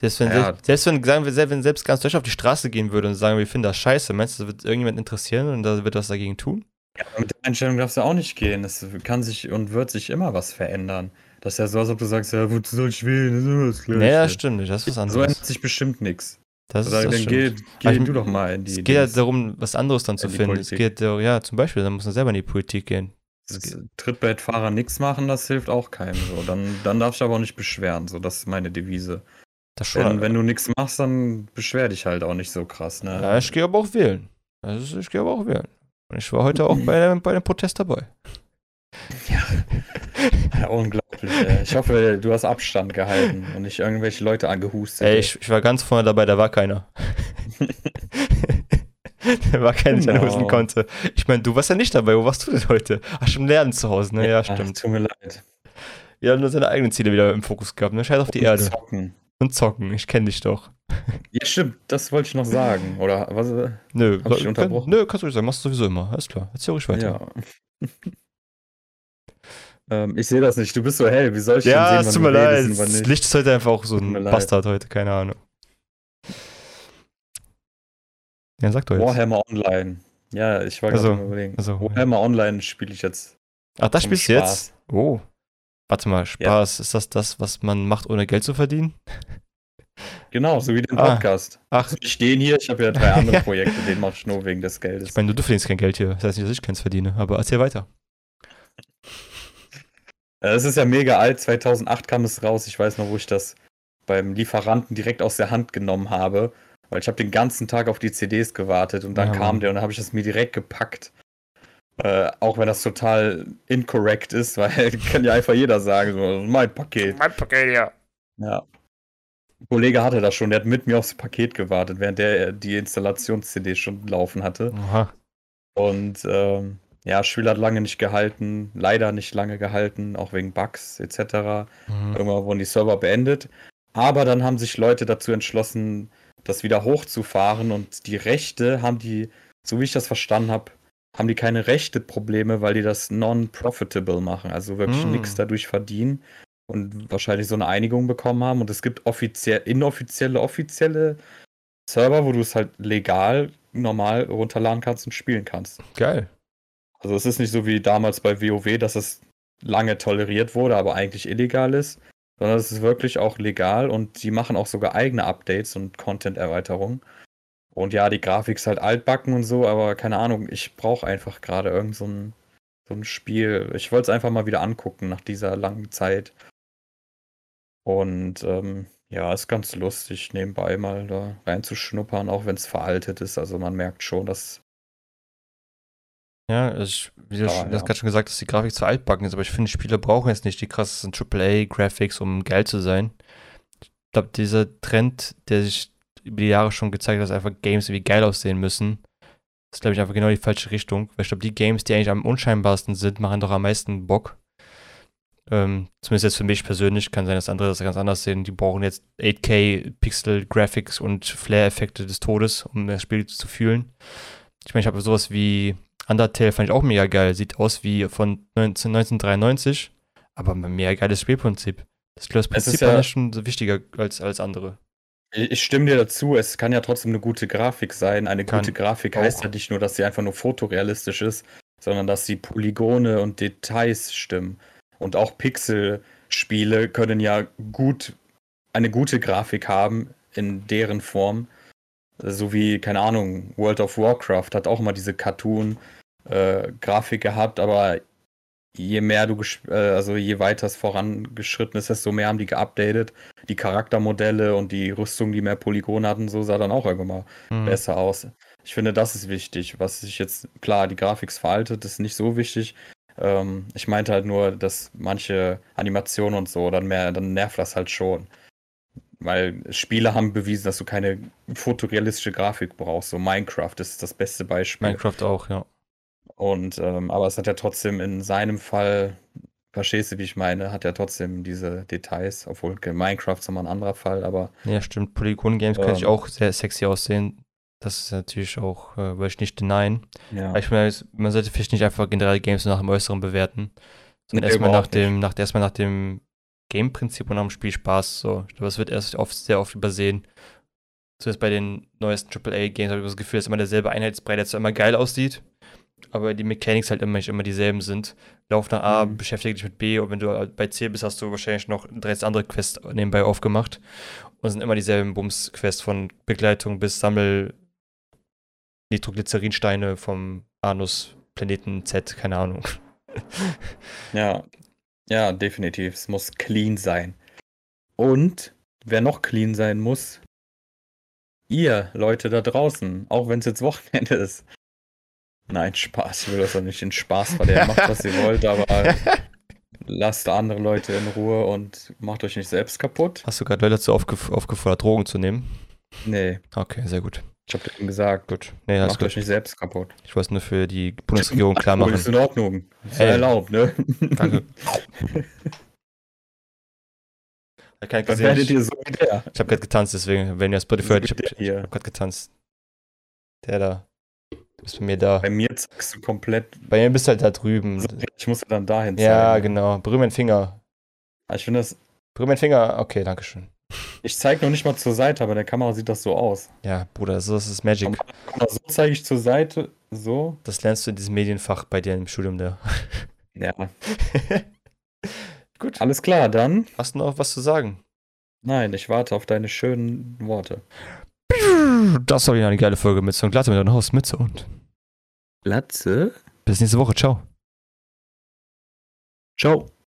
Selbst wenn, Ja. selbst, selbst wenn, sagen wir, selbst wenn selbst ganz Deutschland auf die Straße gehen würde und sagen, wir finden das scheiße, meinst du, das wird irgendjemand interessieren und da wird was dagegen tun? Ja, mit der Einstellung darfst du auch nicht gehen. Es kann sich und wird sich immer was verändern. Das ist ja so, als ob du sagst, ja, wozu soll ich wählen? Das ist immer das Gleiche. Das stimmt nicht, das ist was So anderes. ändert sich bestimmt nichts. Das ist Also, das dann geh, geh ich- du doch mal in die. Es geht ja darum, was anderes dann zu finden. Es Politik. geht, äh, ja, zum Beispiel, dann muss man selber in die Politik gehen. Das Trittbrettfahrer nichts machen, das hilft auch keinem so. Dann, dann darfst du aber auch nicht beschweren. So, das ist meine Devise. Das schon. Wenn, wenn du nichts machst, dann beschwer dich halt auch nicht so krass, ne? Ja, ich gehe aber auch wählen. Also ich gehe aber auch wählen. Und ich war heute auch bei, dem- bei dem Protest dabei. Ja, unglaublich, ey. Ich hoffe, du hast Abstand gehalten und nicht irgendwelche Leute angehustet. Ey, ich, ich war ganz vorne dabei, da war keiner. da war keiner, der Genau. husten konnte. Ich meine, du warst ja nicht dabei. Wo warst du denn heute? Ach, schon lernen zu Hause, ne? Ja, Ach, stimmt. tut mir leid. Wir haben nur seine eigenen Ziele wieder im Fokus gehabt, ne? Scheiß auf die Erde. Zocken. Und zocken, ich kenne dich doch. Ja, stimmt, das wollte ich noch sagen. Oder was? äh, Nö, Hab ich kann, unterbrochen? nö, kannst du ruhig sagen, machst du sowieso immer. Alles klar, erzähl ruhig weiter. Ja. ähm, ich sehe das nicht. Du bist so hell. Wie soll ich Ja, denn es sehen, tut wann mir du leid. redest und wann Das nicht? Licht ist heute einfach auch so ein leid. Bastard heute, keine Ahnung. Ja, sag doch jetzt. Warhammer Online. Ja, ich war Also, gerade am überlegen. also, Warhammer Online spiele ich jetzt. Ach, das spielst du jetzt? Oh. Warte mal, Spaß. Ist das das, was man macht, ohne Geld zu verdienen? Genau, so wie den Ah. Podcast. Ach, Ich stehe hier, ich habe ja drei andere Ja. Projekte, den mache ich nur wegen des Geldes. ich meine, du verdienst kein Geld hier. Das heißt nicht, dass ich keins verdiene. Aber erzähl weiter. Äh, Es ist ja mega alt, 2008 kam es raus. Ich weiß noch, wo ich das beim Lieferanten direkt aus der Hand genommen habe Weil ich habe den ganzen Tag auf die CDs gewartet und dann Ja, kam der und dann habe ich das mir direkt gepackt. Äh, auch wenn das total incorrect ist, weil kann ja einfach jeder sagen, so, mein Paket. Mein Paket, ja. Ja. Ein Kollege hatte das schon, der hat mit mir aufs Paket gewartet, während der die Installations-CD schon laufen hatte. Aha. Und ähm, ja, Spiel hat lange nicht gehalten, leider nicht lange gehalten, auch wegen Bugs etc. Mhm. Irgendwann wurden die Server beendet. Aber dann haben sich Leute dazu entschlossen, das wieder hochzufahren und die Rechte haben die, so wie ich das verstanden habe, haben die keine Rechte-Probleme, weil die das non-profitable machen, also wirklich Hm. nichts dadurch verdienen und wahrscheinlich so eine Einigung bekommen haben. Und es gibt offiziell, inoffizielle, offizielle Server, wo du es halt legal normal runterladen kannst und spielen kannst. Geil. Also es ist nicht so wie damals bei WoW, dass es lange toleriert wurde, aber eigentlich illegal ist, sondern es ist wirklich auch legal und die machen auch sogar eigene Updates und Content-Erweiterungen. Und ja, die Grafik ist halt altbacken und so, aber keine Ahnung, ich brauche einfach gerade irgend so ein, so ein Spiel. Ich wollte es einfach mal wieder angucken nach dieser langen Zeit. Und ähm, ja, ist ganz lustig, nebenbei mal da reinzuschnuppern, auch wenn es veraltet ist. Also man merkt schon, dass Ja, also ich, wie du Ah, schon, ja. gerade schon gesagt, dass die Grafik zu altbacken ist, aber ich finde, Spieler brauchen jetzt nicht die krassesten AAA-Graphics, um geil zu sein. Ich glaube, dieser Trend, der sich über die Jahre schon gezeigt dass einfach Games irgendwie geil aussehen müssen, ist, glaube ich, einfach genau die falsche Richtung. Weil ich glaube, die Games, die eigentlich am unscheinbarsten sind, machen doch am meisten Bock. Ähm, zumindest jetzt für mich persönlich, kann sein, dass andere das ganz anders sehen. Die brauchen jetzt 8K Pixel Graphics und Flare-Effekte des Todes, um das Spiel zu fühlen. Ich meine, ich habe sowas wie Undertale fand ich auch mega geil. Sieht aus wie von 19, 1993, aber ein mega geiles Spielprinzip. Das, das Prinzip ist ja- schon so wichtiger als, als andere. Ich stimme dir dazu, es kann ja trotzdem eine gute Grafik sein. Eine Kann gute Grafik auch. heißt ja nicht nur, dass sie einfach nur fotorealistisch ist, sondern dass die Polygone und Details stimmen. Und auch Pixel-Spiele können ja gut eine gute Grafik haben in deren Form. So wie, keine Ahnung, World of Warcraft hat auch mal diese Cartoon-Grafik gehabt, aber je mehr du, äh, also je weiter es vorangeschritten ist, desto mehr haben die geupdatet. Die Charaktermodelle und die Rüstung, die mehr Polygone hatten, so sah dann auch irgendwann mal Hm. besser aus. Ich finde, das ist wichtig. Was sich jetzt, klar, die Grafik ist veraltet, ist nicht so wichtig. Ähm, ich meinte halt nur, dass manche Animationen und so, dann mehr, dann nervt das halt schon. Weil Spiele haben bewiesen, dass du keine fotorealistische Grafik brauchst. So Minecraft ist das beste Beispiel. Minecraft auch, ja. Und ähm, aber es hat ja trotzdem in seinem Fall, verstehst du, wie ich meine, hat ja trotzdem diese Details, obwohl Minecraft ist nochmal ein anderer Fall, aber Ja, stimmt. Polygon-Games können Ähm. ich auch sehr sexy aussehen. Das ist natürlich auch, äh, würde ich nicht denyen. ja. Aber ich meine, man sollte vielleicht nicht einfach generell Games nach dem Äußeren bewerten, sondern Nee, erstmal nach nicht. dem, nach, erstmal nach dem Game-Prinzip und nach dem Spielspaß. So. Ich glaube, das wird erst oft, sehr oft übersehen. Zumindest bei den neuesten AAA-Games habe ich das Gefühl, dass immer derselbe Einheitsbrei, der zwar immer geil aussieht, aber die Mechanics halt immer immer dieselben sind. Lauf nach A, Mhm. beschäftige dich mit B und wenn du bei C bist, hast du wahrscheinlich noch 13 andere Quests nebenbei aufgemacht. Und es sind immer dieselben Bums-Quests von Begleitung bis Sammel Nitroglycerinsteine vom Anus Planeten Z, keine Ahnung. ja, ja, definitiv. Es muss clean sein. Und wer noch clean sein muss, ihr Leute da draußen, auch wenn es jetzt Wochenende ist. Nein, Spaß. Ich will das doch nicht in Spaß verlieren. Macht, was ihr wollt, aber lasst andere Leute in Ruhe und macht euch nicht selbst kaputt. Hast du gerade Leute dazu aufgef aufgefordert, Drogen zu nehmen? Nee, Okay, sehr gut. ich hab ihm gesagt, Gut. Nee, macht euch gut. nicht selbst kaputt. Ich wollte es nur für die Bundesregierung klar machen. Ist in Ordnung. Ist Hey. erlaubt, ne? Danke. Ich habe Dann werdet ihr so wie der. hab gerade getanzt, deswegen, wenn ihr Spotify So hört, ich habe hab gerade getanzt. Der da. Bist bei mir da. Bei mir zeigst du komplett. Bei mir bist du halt da drüben. Ich muss dann dahin Ja, zeigen. genau. Berühr meinen Finger. Ich finde das. Berühr meinen Finger. Okay, danke schön. Ich zeige noch nicht mal zur Seite, aber in der Kamera sieht das so aus. Ja, Bruder, das ist, das ist Magic. Mal, so zeige ich zur Seite. So. Das lernst du in diesem Medienfach bei dir im Studium da. Ja. Gut. Alles klar, dann. Hast du noch was zu sagen? Nein, ich warte auf deine schönen Worte. Das war wieder eine geile Folge mit so einem Glatte mit einem Haus Mütze und Latze. bis nächste Woche. Ciao. Ciao.